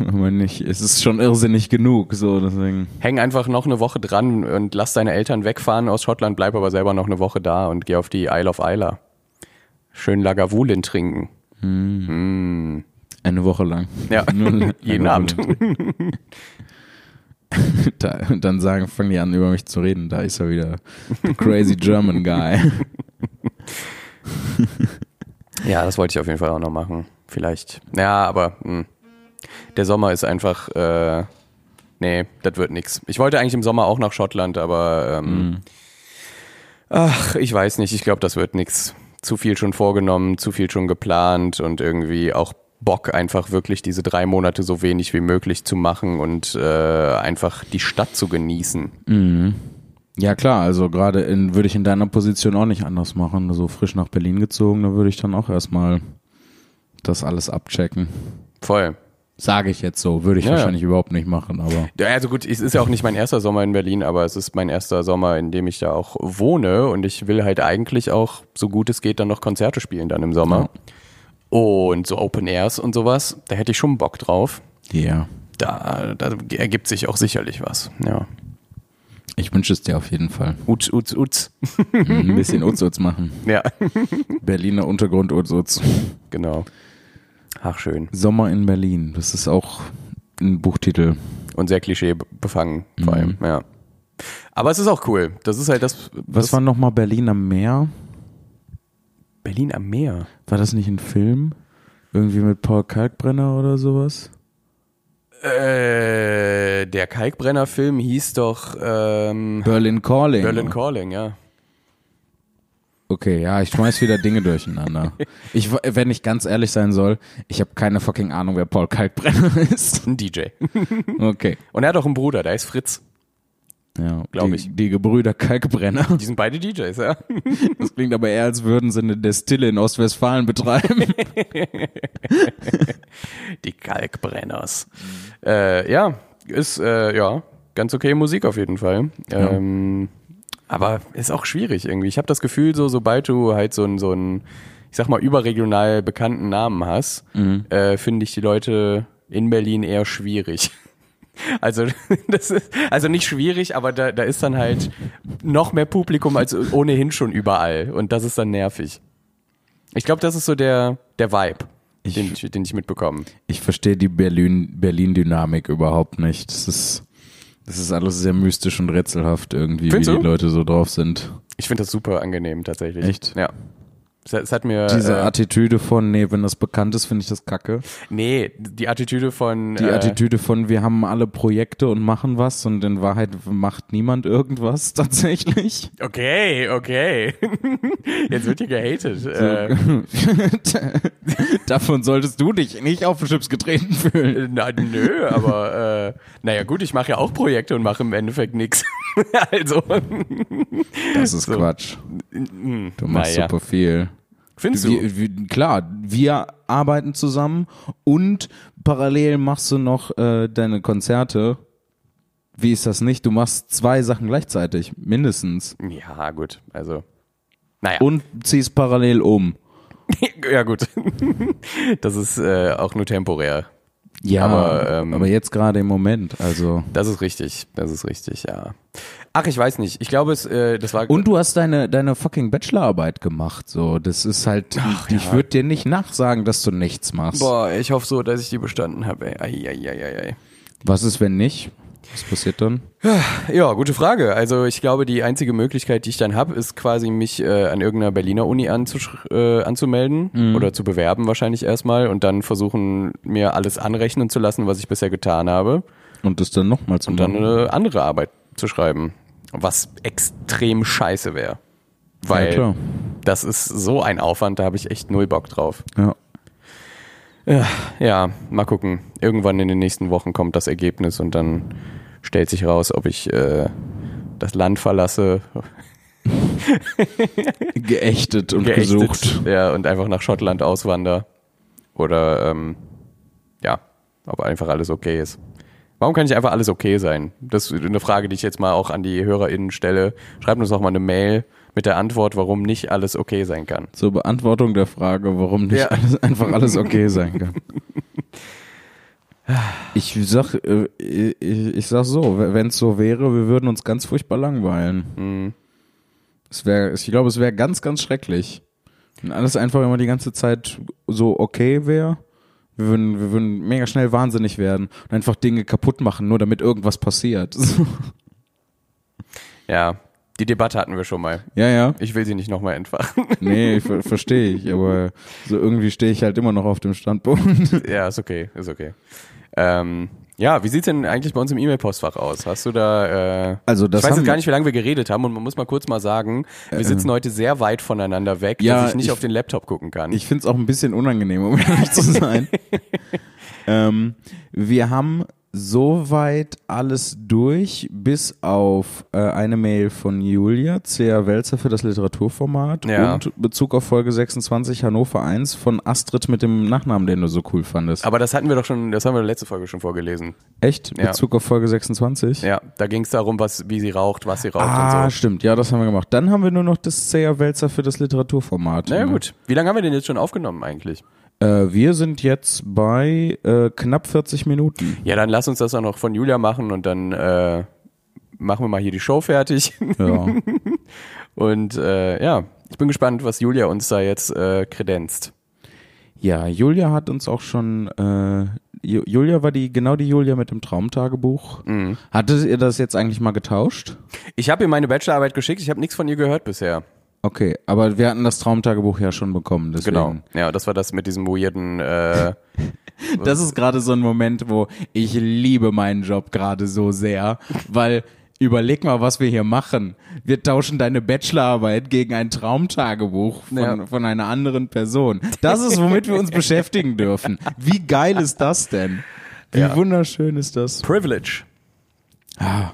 Aber nicht, es ist schon irrsinnig genug, so, deswegen. Häng einfach noch eine Woche dran und lass deine Eltern wegfahren aus Schottland, bleib aber selber noch eine Woche da und geh auf die Isle of Isla. Schön Lagavulin trinken. Eine Woche lang. Ja, Nur jeden Abend. Da, dann sagen, fangen die an, über mich zu reden. Da ist er wieder. The crazy German guy. Ja, das wollte ich auf jeden Fall auch noch machen. Vielleicht. Ja, aber mh. der Sommer ist einfach, äh, nee, das wird nix. Ich wollte eigentlich im Sommer auch nach Schottland, aber ähm, ach, ich weiß nicht, ich glaube, das wird nix. Zu viel schon vorgenommen, zu viel schon geplant und irgendwie auch Bock, einfach wirklich diese drei Monate so wenig wie möglich zu machen und äh, einfach die Stadt zu genießen. Ja, klar, also gerade in, würde ich in deiner Position auch nicht anders machen. So frisch nach Berlin gezogen, da würde ich dann auch erstmal das alles abchecken. Voll. Sage ich jetzt so, würde ich Ja, ja. wahrscheinlich überhaupt nicht machen, aber. Ja, also gut, es ist ja auch nicht mein erster Sommer in Berlin, aber es ist mein erster Sommer, in dem ich da auch wohne und ich will halt eigentlich auch, so gut es geht, dann noch Konzerte spielen dann im Sommer. Und so Open Airs und sowas, da hätte ich schon Bock drauf. Ja. Da, da ergibt sich auch sicherlich was. Ja. Ich wünsche es dir auf jeden Fall. Utz, utz, utz. Ein bisschen Uzuz machen. Ja, Berliner Untergrund Uzuz. genau. Ach, schön. Sommer in Berlin. Das ist auch ein Buchtitel. Und sehr Klischee befangen, vor allem, ja. Aber es ist auch cool. Das ist halt das. Was das war nochmal Berlin am Meer? Berlin am Meer? War das nicht ein Film? Irgendwie mit Paul Kalkbrenner oder sowas? Äh, der Kalkbrenner-Film hieß doch ähm, Berlin Calling. Berlin Calling, ja. Okay, ja, ich schmeiß wieder Dinge durcheinander. Ich, wenn ich ganz ehrlich sein soll, ich habe keine fucking Ahnung, wer Paul Kalkbrenner ist. Ein DJ. Okay. Und er hat auch einen Bruder, der ist Fritz. Ja, Glaub die, ich. Die Gebrüder Kalkbrenner. Die sind beide DJs, ja. Das klingt aber eher, als würden sie eine Destille in Ostwestfalen betreiben. Die Kalkbrenners. Äh, ja, ist äh, ja ganz okay Musik auf jeden Fall. Ähm, aber ist auch schwierig irgendwie. Ich habe das Gefühl, so sobald du halt so ein so ein ich sag mal überregional bekannten Namen hast, äh, finde ich die Leute in Berlin eher schwierig. Also das ist also nicht schwierig, aber da, da ist dann halt noch mehr Publikum als ohnehin schon überall und das ist dann nervig. Ich glaube, das ist so der der Vibe, ich, den ich mitbekomme. Ich verstehe die Berlin- Berlin-Dynamik überhaupt nicht. Das ist, das ist alles sehr mystisch und rätselhaft irgendwie, Findest wie du? die Leute so drauf sind. Ich finde das super angenehm tatsächlich. Echt? Ja. Es, hat- mir Diese äh, Attitüde von, nee, wenn das bekannt ist, finde ich das kacke. nee, die Attitüde von Die äh, Attitüde von, wir haben alle Projekte und machen was und in Wahrheit macht niemand irgendwas tatsächlich. Okay, okay. Jetzt wird hier gehatet. Äh, Davon solltest du dich nicht auf den Chips getreten fühlen. na, nö, aber äh, naja gut, ich mache ja auch Projekte und mache im Endeffekt nichts. also Das ist So. Quatsch. Du machst naja. super viel. Findest du? Wir, wir, klar, wir arbeiten zusammen und parallel machst du noch äh, deine Konzerte. Wie ist das nicht? Du machst zwei Sachen gleichzeitig, mindestens. Ja, gut. Also naja. Und ziehst parallel um. ja gut. das ist äh, auch nur temporär. Ja, Aber, aber, ähm, jetzt gerade im Moment, also. Das ist richtig. Das ist richtig, ja. Ach, ich weiß nicht. Ich glaube, es, äh, das war. Und du hast deine, deine fucking Bachelorarbeit gemacht, so. Das ist halt, ich ja. würde dir nicht nachsagen, dass du nichts machst. Boah, ich hoffe so, dass ich die bestanden habe. Ey. Ai, ai, ai, ai. Was ist, wenn nicht? Was passiert dann? Ja, gute Frage. Also ich glaube, die einzige Möglichkeit, die ich dann habe, ist quasi mich äh, an irgendeiner Berliner Uni äh, anzumelden oder zu bewerben wahrscheinlich erstmal und dann versuchen, mir alles anrechnen zu lassen, was ich bisher getan habe Und das dann nochmal zu und dann machen? eine andere Arbeit zu schreiben, was extrem scheiße wäre. Ja, Weil klar. das ist so ein Aufwand, da habe ich echt null Bock drauf. Ja. Ja, mal gucken. Irgendwann in den nächsten Wochen kommt das Ergebnis und dann stellt sich raus, ob ich äh, das Land verlasse, Geächtet und geächtet, gesucht. ja, und einfach nach Schottland auswander. Oder ähm, ja, ob einfach alles okay ist. Warum kann nicht einfach alles okay sein? Das ist eine Frage, die ich jetzt mal auch an die HörerInnen stelle. Schreibt uns doch mal eine Mail mit der Antwort, warum nicht alles okay sein kann. Zur Beantwortung der Frage, warum nicht Ja. alles, einfach alles okay sein kann. Ich sag, äh, ich, ich sag so, wenn es so wäre, wir würden uns ganz furchtbar langweilen. Mhm. Es wäre, ich glaube, es wäre ganz, ganz schrecklich. Wenn alles einfach immer die ganze Zeit so okay wäre. Wir würden, wir würden mega schnell wahnsinnig werden und einfach Dinge kaputt machen, nur damit irgendwas passiert. Ja, die Debatte hatten wir schon mal. ja, ja. Ich will sie nicht nochmal entfachen. Nee, ver verstehe ich, aber so irgendwie stehe ich halt immer noch auf dem Standpunkt. ja, ist okay, ist okay. Ähm, ja, wie sieht's denn eigentlich bei uns im E-Mail-Postfach aus? Hast du da, äh, Also das ich weiß jetzt gar nicht, wie lange wir geredet haben und man muss mal kurz mal sagen, wir sitzen heute sehr weit voneinander weg, Ja, dass ich nicht ich- auf den Laptop gucken kann. Ich finde es auch ein bisschen unangenehm, um ehrlich zu sein. ähm, wir haben soweit alles durch, bis auf äh, eine Mail von Julia, C.A. Welzer für das Literaturformat Ja. und Bezug auf Folge 26 Hannover 1 von Astrid mit dem Nachnamen, den du so cool fandest. Aber das hatten wir doch schon, das haben wir letzten Folge schon vorgelesen. Echt? Ja. Bezug auf Folge 26? Ja, da ging es darum, was, wie sie raucht, was sie raucht Ah, und so. stimmt. Ja, das haben wir gemacht. Dann haben wir nur noch das C.A. Welzer für das Literaturformat. Na ja, Ne? gut. Wie lange haben wir denn jetzt schon aufgenommen eigentlich? Äh, wir sind jetzt bei äh, knapp 40 Minuten. Ja, dann lass uns das auch noch von Julia machen und dann äh, machen wir mal hier die Show fertig. Ja. Und äh, ja, ich bin gespannt, was Julia uns da jetzt äh, kredenzt. Ja, Julia hat uns auch schon, äh, Ju- Julia war die, genau die Julia mit dem Traumtagebuch. Mhm. Hattet ihr das jetzt eigentlich mal getauscht? Ich habe ihr meine Bachelorarbeit geschickt, ich habe nichts von ihr gehört bisher. Okay, aber wir hatten das Traumtagebuch ja schon bekommen, deswegen. Genau. Ja, das war das mit diesem weirden, äh, Das ist gerade so ein Moment, wo ich liebe meinen Job gerade so sehr, weil überleg mal, was wir hier machen. Wir tauschen deine Bachelorarbeit gegen ein Traumtagebuch von, Ja. von einer anderen Person. Das ist, womit wir uns beschäftigen dürfen. Wie geil ist das denn? Wie Ja. wunderschön ist das? Privilege. Ah.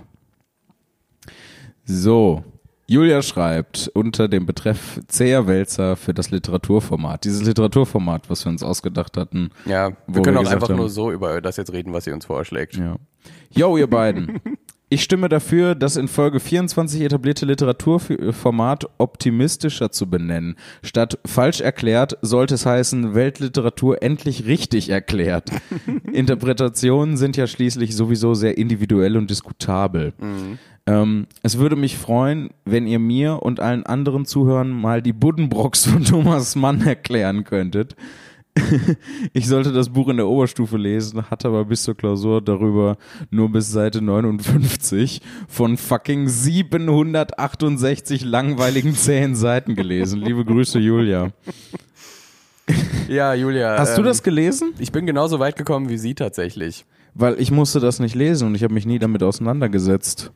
So, Julia schreibt unter dem Betreff Zäher Wälzer für das Literaturformat. Dieses Literaturformat, was wir uns ausgedacht hatten. Ja, wir können wir auch einfach haben- nur so über das jetzt reden, was sie uns vorschlägt. Ja. Yo, ihr beiden. Ich stimme dafür, das in Folge 24 etablierte Literaturformat optimistischer zu benennen. Statt falsch erklärt sollte es heißen, Weltliteratur endlich richtig erklärt. Interpretationen sind ja schließlich sowieso sehr individuell und diskutabel. Ähm, es würde mich freuen, wenn ihr mir und allen anderen Zuhörern mal die Buddenbrocks von Thomas Mann erklären könntet. Ich sollte das Buch in der Oberstufe lesen, hatte aber bis zur Klausur darüber nur bis Seite 59 von fucking 768 langweiligen zähen Seiten gelesen. Liebe Grüße, Julia. Ja, Julia. Hast du ähm, das gelesen? Ich bin genauso weit gekommen wie sie tatsächlich. Weil ich musste das nicht lesen und ich habe mich nie damit auseinandergesetzt.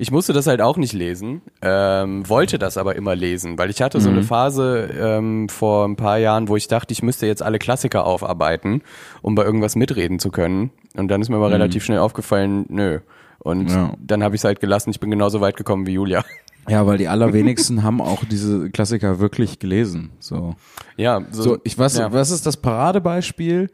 Ich musste das halt auch nicht lesen, ähm, wollte das aber immer lesen, weil ich hatte so eine Phase ähm, vor ein paar Jahren, wo ich dachte, ich müsste jetzt alle Klassiker aufarbeiten, um bei irgendwas mitreden zu können. Und dann ist mir aber relativ schnell aufgefallen, nö. Und Ja. dann habe ich es halt gelassen. Ich bin genauso weit gekommen wie Julia. Ja, weil die allerwenigsten haben auch diese Klassiker wirklich gelesen. So, Ja, so, so ich weiß, ja. was ist das Paradebeispiel?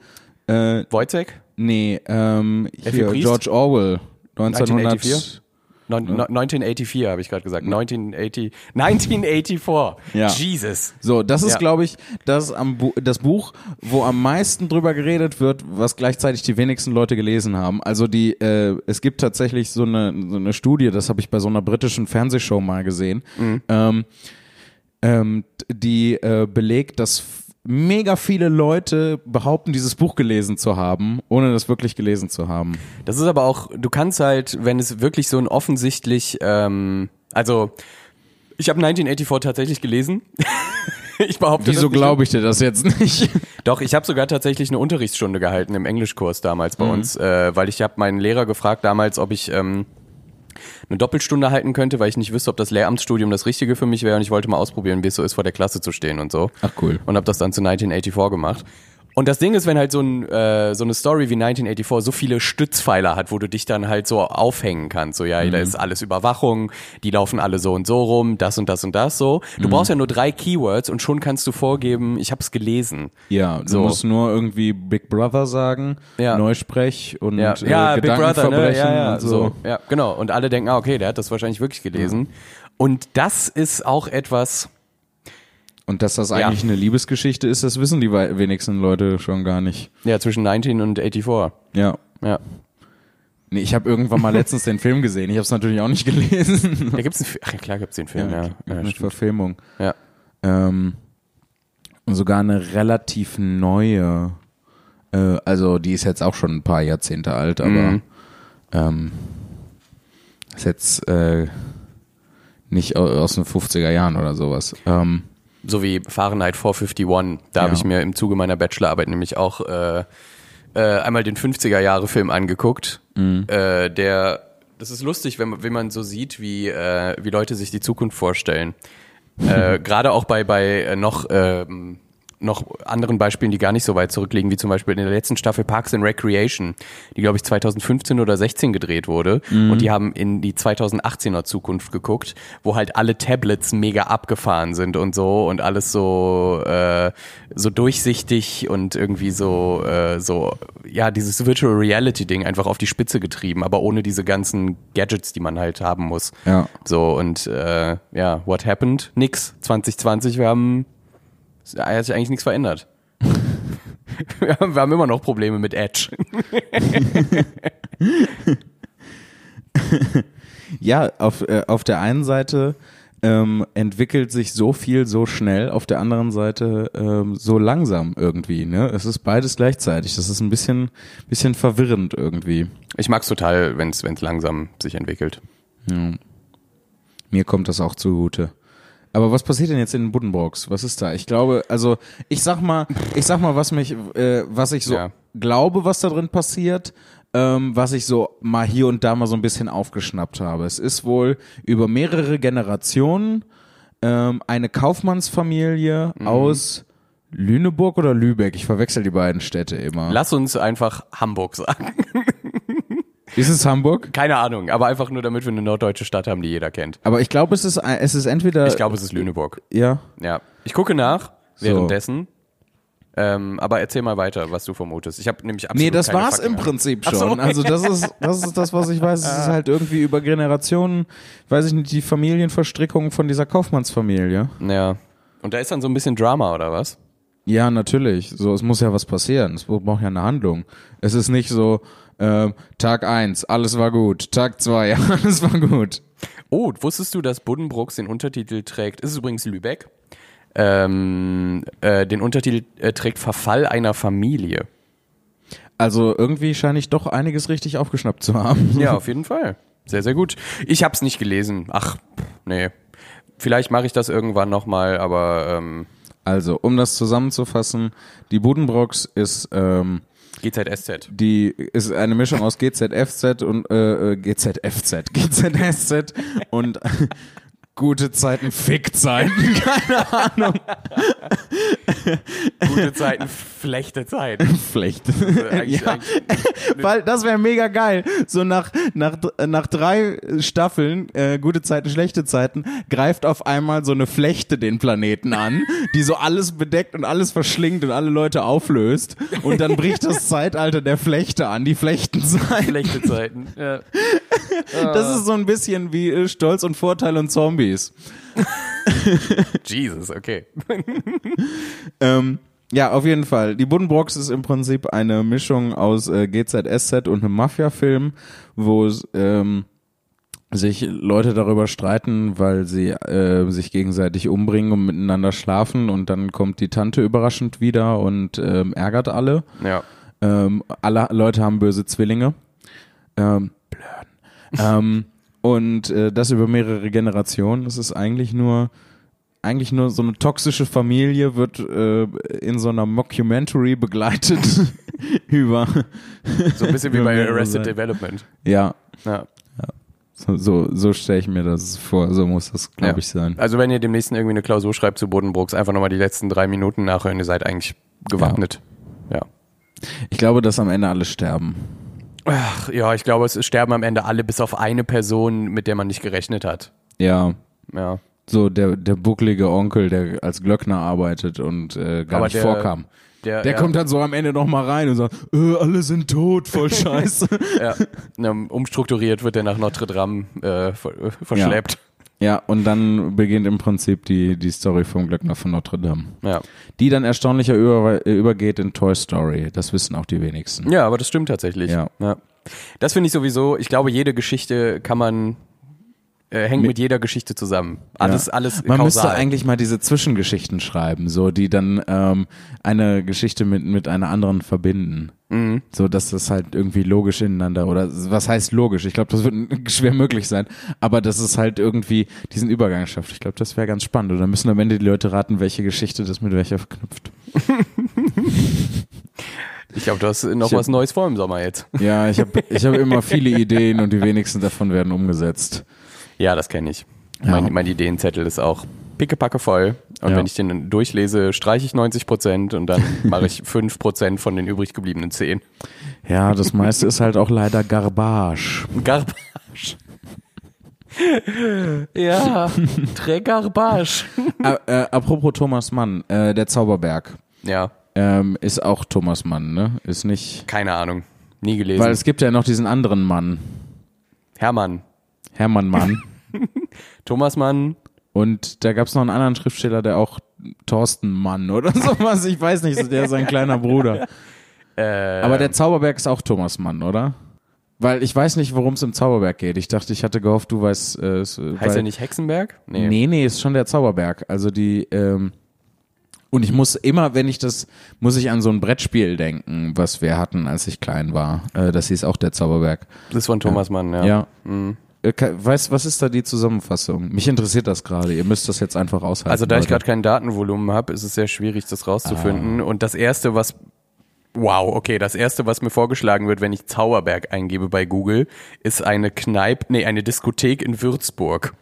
Äh, Wojciech? nee, ähm, hier? George Orwell, 1900. 1984? Neun, neun- 1984 habe ich gerade gesagt. 1980, 1984. Ja. Jesus. So, das ist, Ja. glaube ich, das, am Bu das Buch, wo am meisten drüber geredet wird, was gleichzeitig die wenigsten Leute gelesen haben. Also die, äh, es gibt tatsächlich so eine, so eine Studie, das habe ich bei so einer britischen Fernsehshow mal gesehen, ähm, ähm, die äh, belegt, dass mega viele Leute behaupten, dieses Buch gelesen zu haben, ohne das wirklich gelesen zu haben. Das ist aber auch, du kannst halt, wenn es wirklich so ein offensichtlich, ähm, also ich habe 1984 tatsächlich gelesen. ich behaupte Wieso glaube ich dir das jetzt nicht? Doch, ich habe sogar tatsächlich eine Unterrichtsstunde gehalten im Englischkurs damals bei uns, äh, weil ich habe meinen Lehrer gefragt damals, ob ich ähm, eine Doppelstunde halten könnte, weil ich nicht wüsste, ob das Lehramtsstudium das Richtige für mich wäre und ich wollte mal ausprobieren, wie es so ist, vor der Klasse zu stehen und so. Ach cool. Und habe das dann zu 1984 gemacht. Und das Ding ist, wenn halt so, ein, äh, so eine Story wie 1984 so viele Stützpfeiler hat, wo du dich dann halt so aufhängen kannst. So, ja, da ist alles Überwachung, die laufen alle so und so rum, das und das und das so. Du brauchst ja nur drei Keywords und schon kannst du vorgeben, ich habe es gelesen. Ja, du So. musst nur irgendwie Big Brother sagen, Ja. Neusprech und Ja, äh, ja Big Brother, ne? Gedankenverbrechen Ja, ja, so. so. Ja, genau. Und alle denken, ah, okay, der hat das wahrscheinlich wirklich gelesen. Und das ist auch etwas, Und dass das Ja. eigentlich eine Liebesgeschichte ist, das wissen die wenigsten Leute schon gar nicht. ja, zwischen 19 und 84. Ja. Ja. Nee, ich habe irgendwann mal letztens den Film gesehen. Ich habe es natürlich auch nicht gelesen. Da gibt's einen, Fi- ach ja, klar gibt's den Film, ja. ja, eine stimmt. Verfilmung. ja. Ähm, sogar eine relativ neue. Äh, also die ist jetzt auch schon ein paar Jahrzehnte alt, aber Mhm. ähm, ist jetzt äh, nicht au- aus den 50er Jahren oder sowas. Ähm, So wie Fahrenheit 451. Da habe Ja. ich mir im Zuge meiner Bachelorarbeit nämlich auch äh, äh, einmal den 50er Jahre Film angeguckt. Äh, der, das ist lustig, wenn man, wenn man so sieht, wie, äh, wie Leute sich die Zukunft vorstellen. äh, Gerade auch bei, bei äh, noch, ähm, noch anderen Beispielen, die gar nicht so weit zurückliegen, wie zum Beispiel in der letzten Staffel Parks and Recreation, die glaube ich 2015 oder 16 gedreht wurde. Und die haben in die 2018er Zukunft geguckt, wo halt alle Tablets mega abgefahren sind und so und alles so äh, so durchsichtig und irgendwie so äh, so ja dieses Virtual Reality Ding einfach auf die Spitze getrieben, aber ohne diese ganzen Gadgets, die man halt haben muss. ja. So und äh, ja, what happened? Nix. 2020, wir haben es hat sich eigentlich nichts verändert. wir, haben, wir haben immer noch Probleme mit Edge. Ja, auf, äh, auf der einen Seite ähm, entwickelt sich so viel so schnell, auf der anderen Seite ähm, so langsam irgendwie. Ne? Es ist beides gleichzeitig. Das ist ein bisschen, bisschen verwirrend irgendwie. Ich mag's total, wenn es langsam sich entwickelt. Mir kommt das auch zugute. Aber was passiert denn jetzt in den Buddenbrooks? Was ist da? Ich glaube, also ich sag mal, ich sag mal, was mich, äh, was ich so Ja. glaube, was da drin passiert, ähm, was ich so mal hier und da mal so ein bisschen aufgeschnappt habe. Es ist wohl über mehrere Generationen ähm, eine Kaufmannsfamilie Mhm. aus Lüneburg oder Lübeck. Ich verwechsel die beiden Städte immer. Lass uns einfach Hamburg sagen. Ist es Hamburg? Keine Ahnung, aber einfach nur, damit wir eine norddeutsche Stadt haben, die jeder kennt. Aber ich glaube, es ist, es ist entweder. Ich glaube, es ist Lüneburg. Ja. Ja. Ich gucke nach währenddessen. Ähm, aber erzähl mal weiter, was du vermutest. Ich habe nämlich absolut Nee, das war's Fakten im gehabt. Prinzip Ach so. schon. Also das ist, das ist das, was ich weiß. Es ist halt irgendwie über Generationen, weiß ich nicht, die Familienverstrickung von dieser Kaufmannsfamilie. Ja. Und da ist dann so ein bisschen Drama, oder was? Ja, natürlich. So, es muss ja was passieren. Es braucht ja eine Handlung. Es ist nicht so, ähm, Tag eins, alles war gut. Tag zwei, alles war gut. Oh, wusstest du, dass Buddenbrooks den Untertitel trägt? Ist übrigens Lübeck. Ähm, äh, den Untertitel äh, trägt Verfall einer Familie. Also irgendwie scheine ich doch einiges richtig aufgeschnappt zu haben. Ja, auf jeden Fall. Sehr, sehr gut. Ich hab's nicht gelesen. Ach, nee. Vielleicht mache ich das irgendwann nochmal, aber ähm, Also, um das zusammenzufassen, die Buddenbrocks ist, ähm, GZSZ. die ist eine Mischung aus GZFZ und äh, äh, GZFZ, GZSZ und gute Zeiten, Fickzeiten. Keine Ahnung. Gute Zeiten, schlechte Zeiten. Schlecht. Eigentlich, Ja. eigentlich, Weil das wäre mega geil. So nach, nach, nach drei Staffeln, äh, gute Zeiten, schlechte Zeiten, greift auf einmal so eine Flechte den Planeten an, die so alles bedeckt und alles verschlingt und alle Leute auflöst. Und dann bricht das Zeitalter der Flechte an, die Flechtenzeit. schlechte Zeiten. Ja. Das ist so ein bisschen wie äh, Stolz und Vorteil und Zombies. Jesus, okay. Ähm, ja, auf jeden Fall. Die Buddenbrocks ist im Prinzip eine Mischung aus äh, GZSZ und einem Mafia-Film, wo ähm, sich Leute darüber streiten, weil sie äh, sich gegenseitig umbringen und miteinander schlafen und dann kommt die Tante überraschend wieder und ähm, ärgert alle. Ja. Ähm, alle Leute haben böse Zwillinge. Ähm, blöd. ähm, und äh, das über mehrere Generationen. Es ist eigentlich nur eigentlich nur so eine toxische Familie wird äh, in so einer Mockumentary begleitet über So ein bisschen wie Ja, bei Arrested. Development. ja Ja. so so, so stelle ich mir das vor so muss das glaube Ja. ich sein Also wenn ihr demnächst irgendwie eine Klausur schreibt zu Buddenbrooks, einfach nochmal die letzten drei Minuten nachhören, ihr seid eigentlich gewappnet. Ja. ich glaube dass am Ende alle sterben Ach, ja, ich glaube, es sterben am Ende alle bis auf eine Person, mit der man nicht gerechnet hat. ja Ja. so der der bucklige Onkel der als Glöckner arbeitet und äh, gar Aber nicht der- vorkam Der, der ja, kommt dann so am Ende noch mal rein und sagt äh, alle sind tot voll scheiße ja, umstrukturiert wird er nach Notre Dame äh, verschleppt. ja und dann beginnt im Prinzip die die Story vom Glöckner von Notre Dame Ja. die dann erstaunlicher über, übergeht in Toy Story. Das wissen auch die wenigsten. ja, aber das stimmt tatsächlich. Ja. Das finde ich sowieso, ich glaube, jede Geschichte kann man, äh, hängt mit, jeder Geschichte zusammen. Alles, Ja. alles Man kausal. müsste eigentlich mal diese Zwischengeschichten schreiben, so die dann ähm, eine Geschichte mit mit einer anderen verbinden, Mhm. so dass das halt irgendwie logisch ineinander oder was heißt logisch? Ich glaube, das wird schwer möglich sein, aber dass es halt irgendwie diesen Übergang schafft. Ich glaube, das wäre ganz spannend. Und dann müssen am Ende die Leute raten, welche Geschichte das mit welcher verknüpft. Ich glaube, du hast noch hab- was Neues vor im Sommer jetzt. Ja, ich habe ich hab immer viele Ideen und die wenigsten davon werden umgesetzt. Ja, das kenne ich. Ja. Mein, mein Ideenzettel ist auch pickepacke voll. Und Ja. wenn ich den durchlese, streiche ich 90 Prozent und dann mache ich 5 Prozent von den übrig gebliebenen 10. Ja, das meiste ist halt auch leider Garbage. Garbage. ja, Garbage. Ä- äh, apropos Thomas Mann, äh, der Zauberberg Ja, ähm, ist auch Thomas Mann, ne? Ist nicht. keine Ahnung. Nie gelesen. Weil es gibt ja noch diesen anderen Mann, Hermann. Hermann Mann. Thomas Mann. Und da gab es noch einen anderen Schriftsteller, der auch Thorsten Mann oder sowas. Ich weiß nicht, der ist sein kleiner Bruder. Äh, Aber der Zauberberg ist auch Thomas Mann, oder? Weil ich weiß nicht, worum es im Zauberberg geht. Ich dachte, ich hatte gehofft, du weißt. Äh, es, heißt weil- er nicht Hexenberg? Nee. nee, ist schon der Zauberberg. Also die, ähm, und ich muss immer, wenn ich das, muss ich an so ein Brettspiel denken, was wir hatten, als ich klein war. Äh, das hieß auch der Zauberberg. Das ist von Thomas Mann, ja. Ja. Mhm. Äh, Weißt, was ist da die Zusammenfassung? Mich interessiert das gerade. Ihr müsst das jetzt einfach aushalten. Also da ich gerade kein Datenvolumen habe, ist es sehr schwierig, das rauszufinden. Ah. Und das erste, was Wow, okay, das erste, was mir vorgeschlagen wird, wenn ich Zauberberg eingebe bei Google, ist eine Kneipe, nee, eine Diskothek in Würzburg.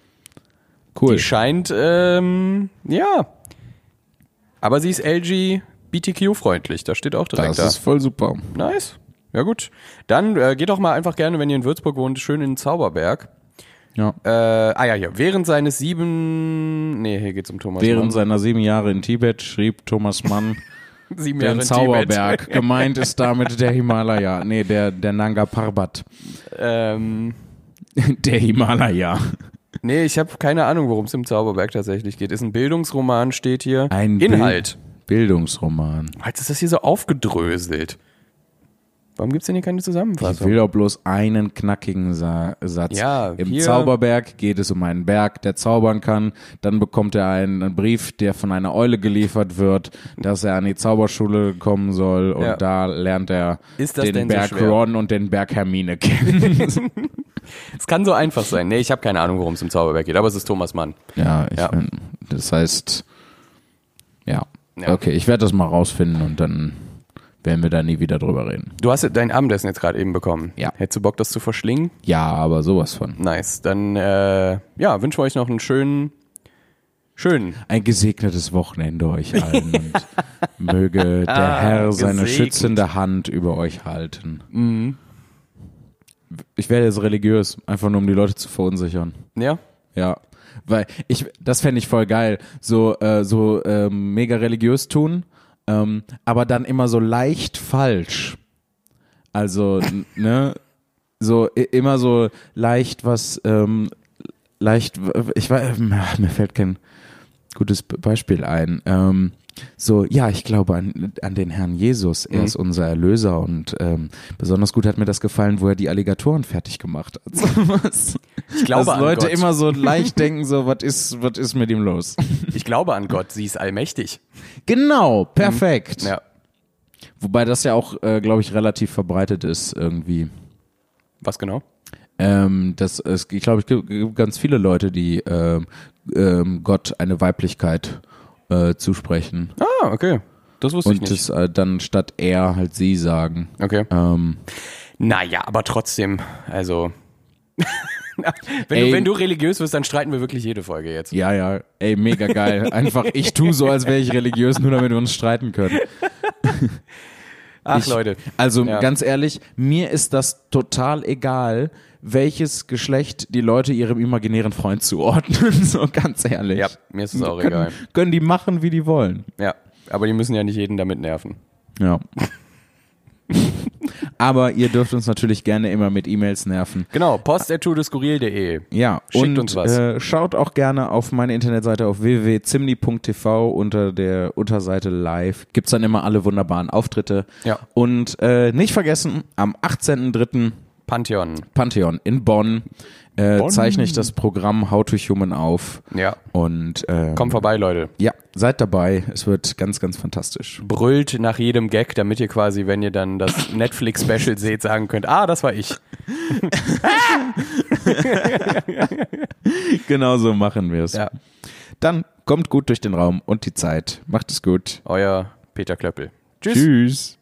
cool. Die scheint, ähm, ja. Aber sie ist LGBTQ-freundlich, das steht auch direkt Das da. ist voll super. nice. Ja gut. Dann äh, geht doch mal einfach gerne, wenn ihr in Würzburg wohnt, schön in den Zauberberg. Ja. Äh, ah ja, hier. Während seines sieben, nee, hier geht's um Thomas Während Mann. seiner sieben Jahre in Tibet schrieb Thomas Mann sieben Jahre den Zauberberg. Gemeint ist damit der Himalaya. Nee, der, der Nanga Parbat. Tibet. Ähm, Der Himalaya. nee, ich habe keine Ahnung, worum es im Zauberberg tatsächlich geht. Ist ein Bildungsroman, steht hier. Ein Inhalt. Bildungsroman. Jetzt ist das hier so aufgedröselt. Warum gibt's denn hier keine Ich Zusammenfassung? will doch bloß einen knackigen Sa Satz. Ja, Im Zauberberg geht es um einen Berg, der zaubern kann. Dann bekommt er einen, Brief, der von einer Eule geliefert wird, dass er an die Zauberschule kommen soll. Und Ja. da lernt er den so Berg schwer? Ron und den Berg Hermine kennen. Es kann so einfach sein. Nee, ich habe keine Ahnung, worum es im Zauberberg geht, aber es ist Thomas Mann. ja, ich Ja. Mein, das heißt, ja. Ja. Okay, ich werde das mal rausfinden und dann werden wir da nie wieder drüber reden. Du hast dein Abendessen jetzt gerade eben bekommen. Ja. Hättest du Bock, das zu verschlingen? Ja, aber sowas von. Nice. Dann äh, ja, wünschen wir euch noch einen schönen, schönen. Ein gesegnetes Wochenende euch allen und möge der Herr seine gesegnet. schützende Hand über euch halten. Ich werde jetzt religiös, einfach nur um die Leute zu verunsichern. Ja. Ja, weil ich, das fände ich voll geil, so, äh, so ähm, mega religiös tun, ähm, aber dann immer so leicht falsch. Also, ne, so immer so leicht was, ähm, leicht, ich weiß, mir fällt kein gutes Be- Beispiel ein. Ähm, so, ja, ich glaube an, an den Herrn Jesus. Er Mhm. ist unser Erlöser und ähm, besonders gut hat mir das gefallen, wo er die Alligatoren fertig gemacht hat. So was. Ich glaube Dass an Leute Gott. immer so leicht denken, so, was ist, was ist mit ihm los? Ich glaube an Gott. Sie ist allmächtig. genau, perfekt. Ja. Wobei das ja auch, äh, glaube ich, relativ verbreitet ist irgendwie. Was genau? Ähm, das, es, ich glaube, es gibt, gibt ganz viele Leute, die ähm, ähm, Gott eine Weiblichkeit äh, zusprechen Ah, okay. Das wusste ich und nicht. das äh, dann statt er halt sie sagen. Okay. Ähm, Naja, aber trotzdem, also. wenn, Ey. du, wenn du religiös wirst, dann streiten wir wirklich jede Folge jetzt. ja, ja, ey, mega geil. Einfach, ich tu so, als wäre ich religiös, nur damit wir uns streiten können. Ach, ich, Leute. Also Ja. ganz ehrlich, mir ist das total egal, welches Geschlecht die Leute ihrem imaginären Freund zuordnen. So ganz ehrlich. Ja, mir ist es auch können, egal. Können die machen, wie die wollen. Ja, aber die müssen ja nicht jeden damit nerven. Ja. Aber ihr dürft uns natürlich gerne immer mit E-Mails nerven. Genau, post.tudeskurril.de. Ja, Schickt und uns was. Äh, schaut auch gerne auf meine Internetseite auf www.zimni.tv unter der Unterseite live. Gibt's dann immer alle wunderbaren Auftritte. Ja. Und äh, nicht vergessen, am 18.03. Pantheon. Pantheon in Bonn, äh, Bonn. zeichne ich das Programm How to Human auf. Ja. Und ähm, Kommt vorbei, Leute. ja, seid dabei. Es wird ganz, ganz fantastisch. Brüllt nach jedem Gag, damit ihr quasi, wenn ihr dann das Netflix-Special seht, sagen könnt, ah, das war ich. Genau so machen wir es. Ja. Dann kommt gut durch den Raum und die Zeit. Macht es gut. Euer Peter Klöppel. Tschüss. Tschüss.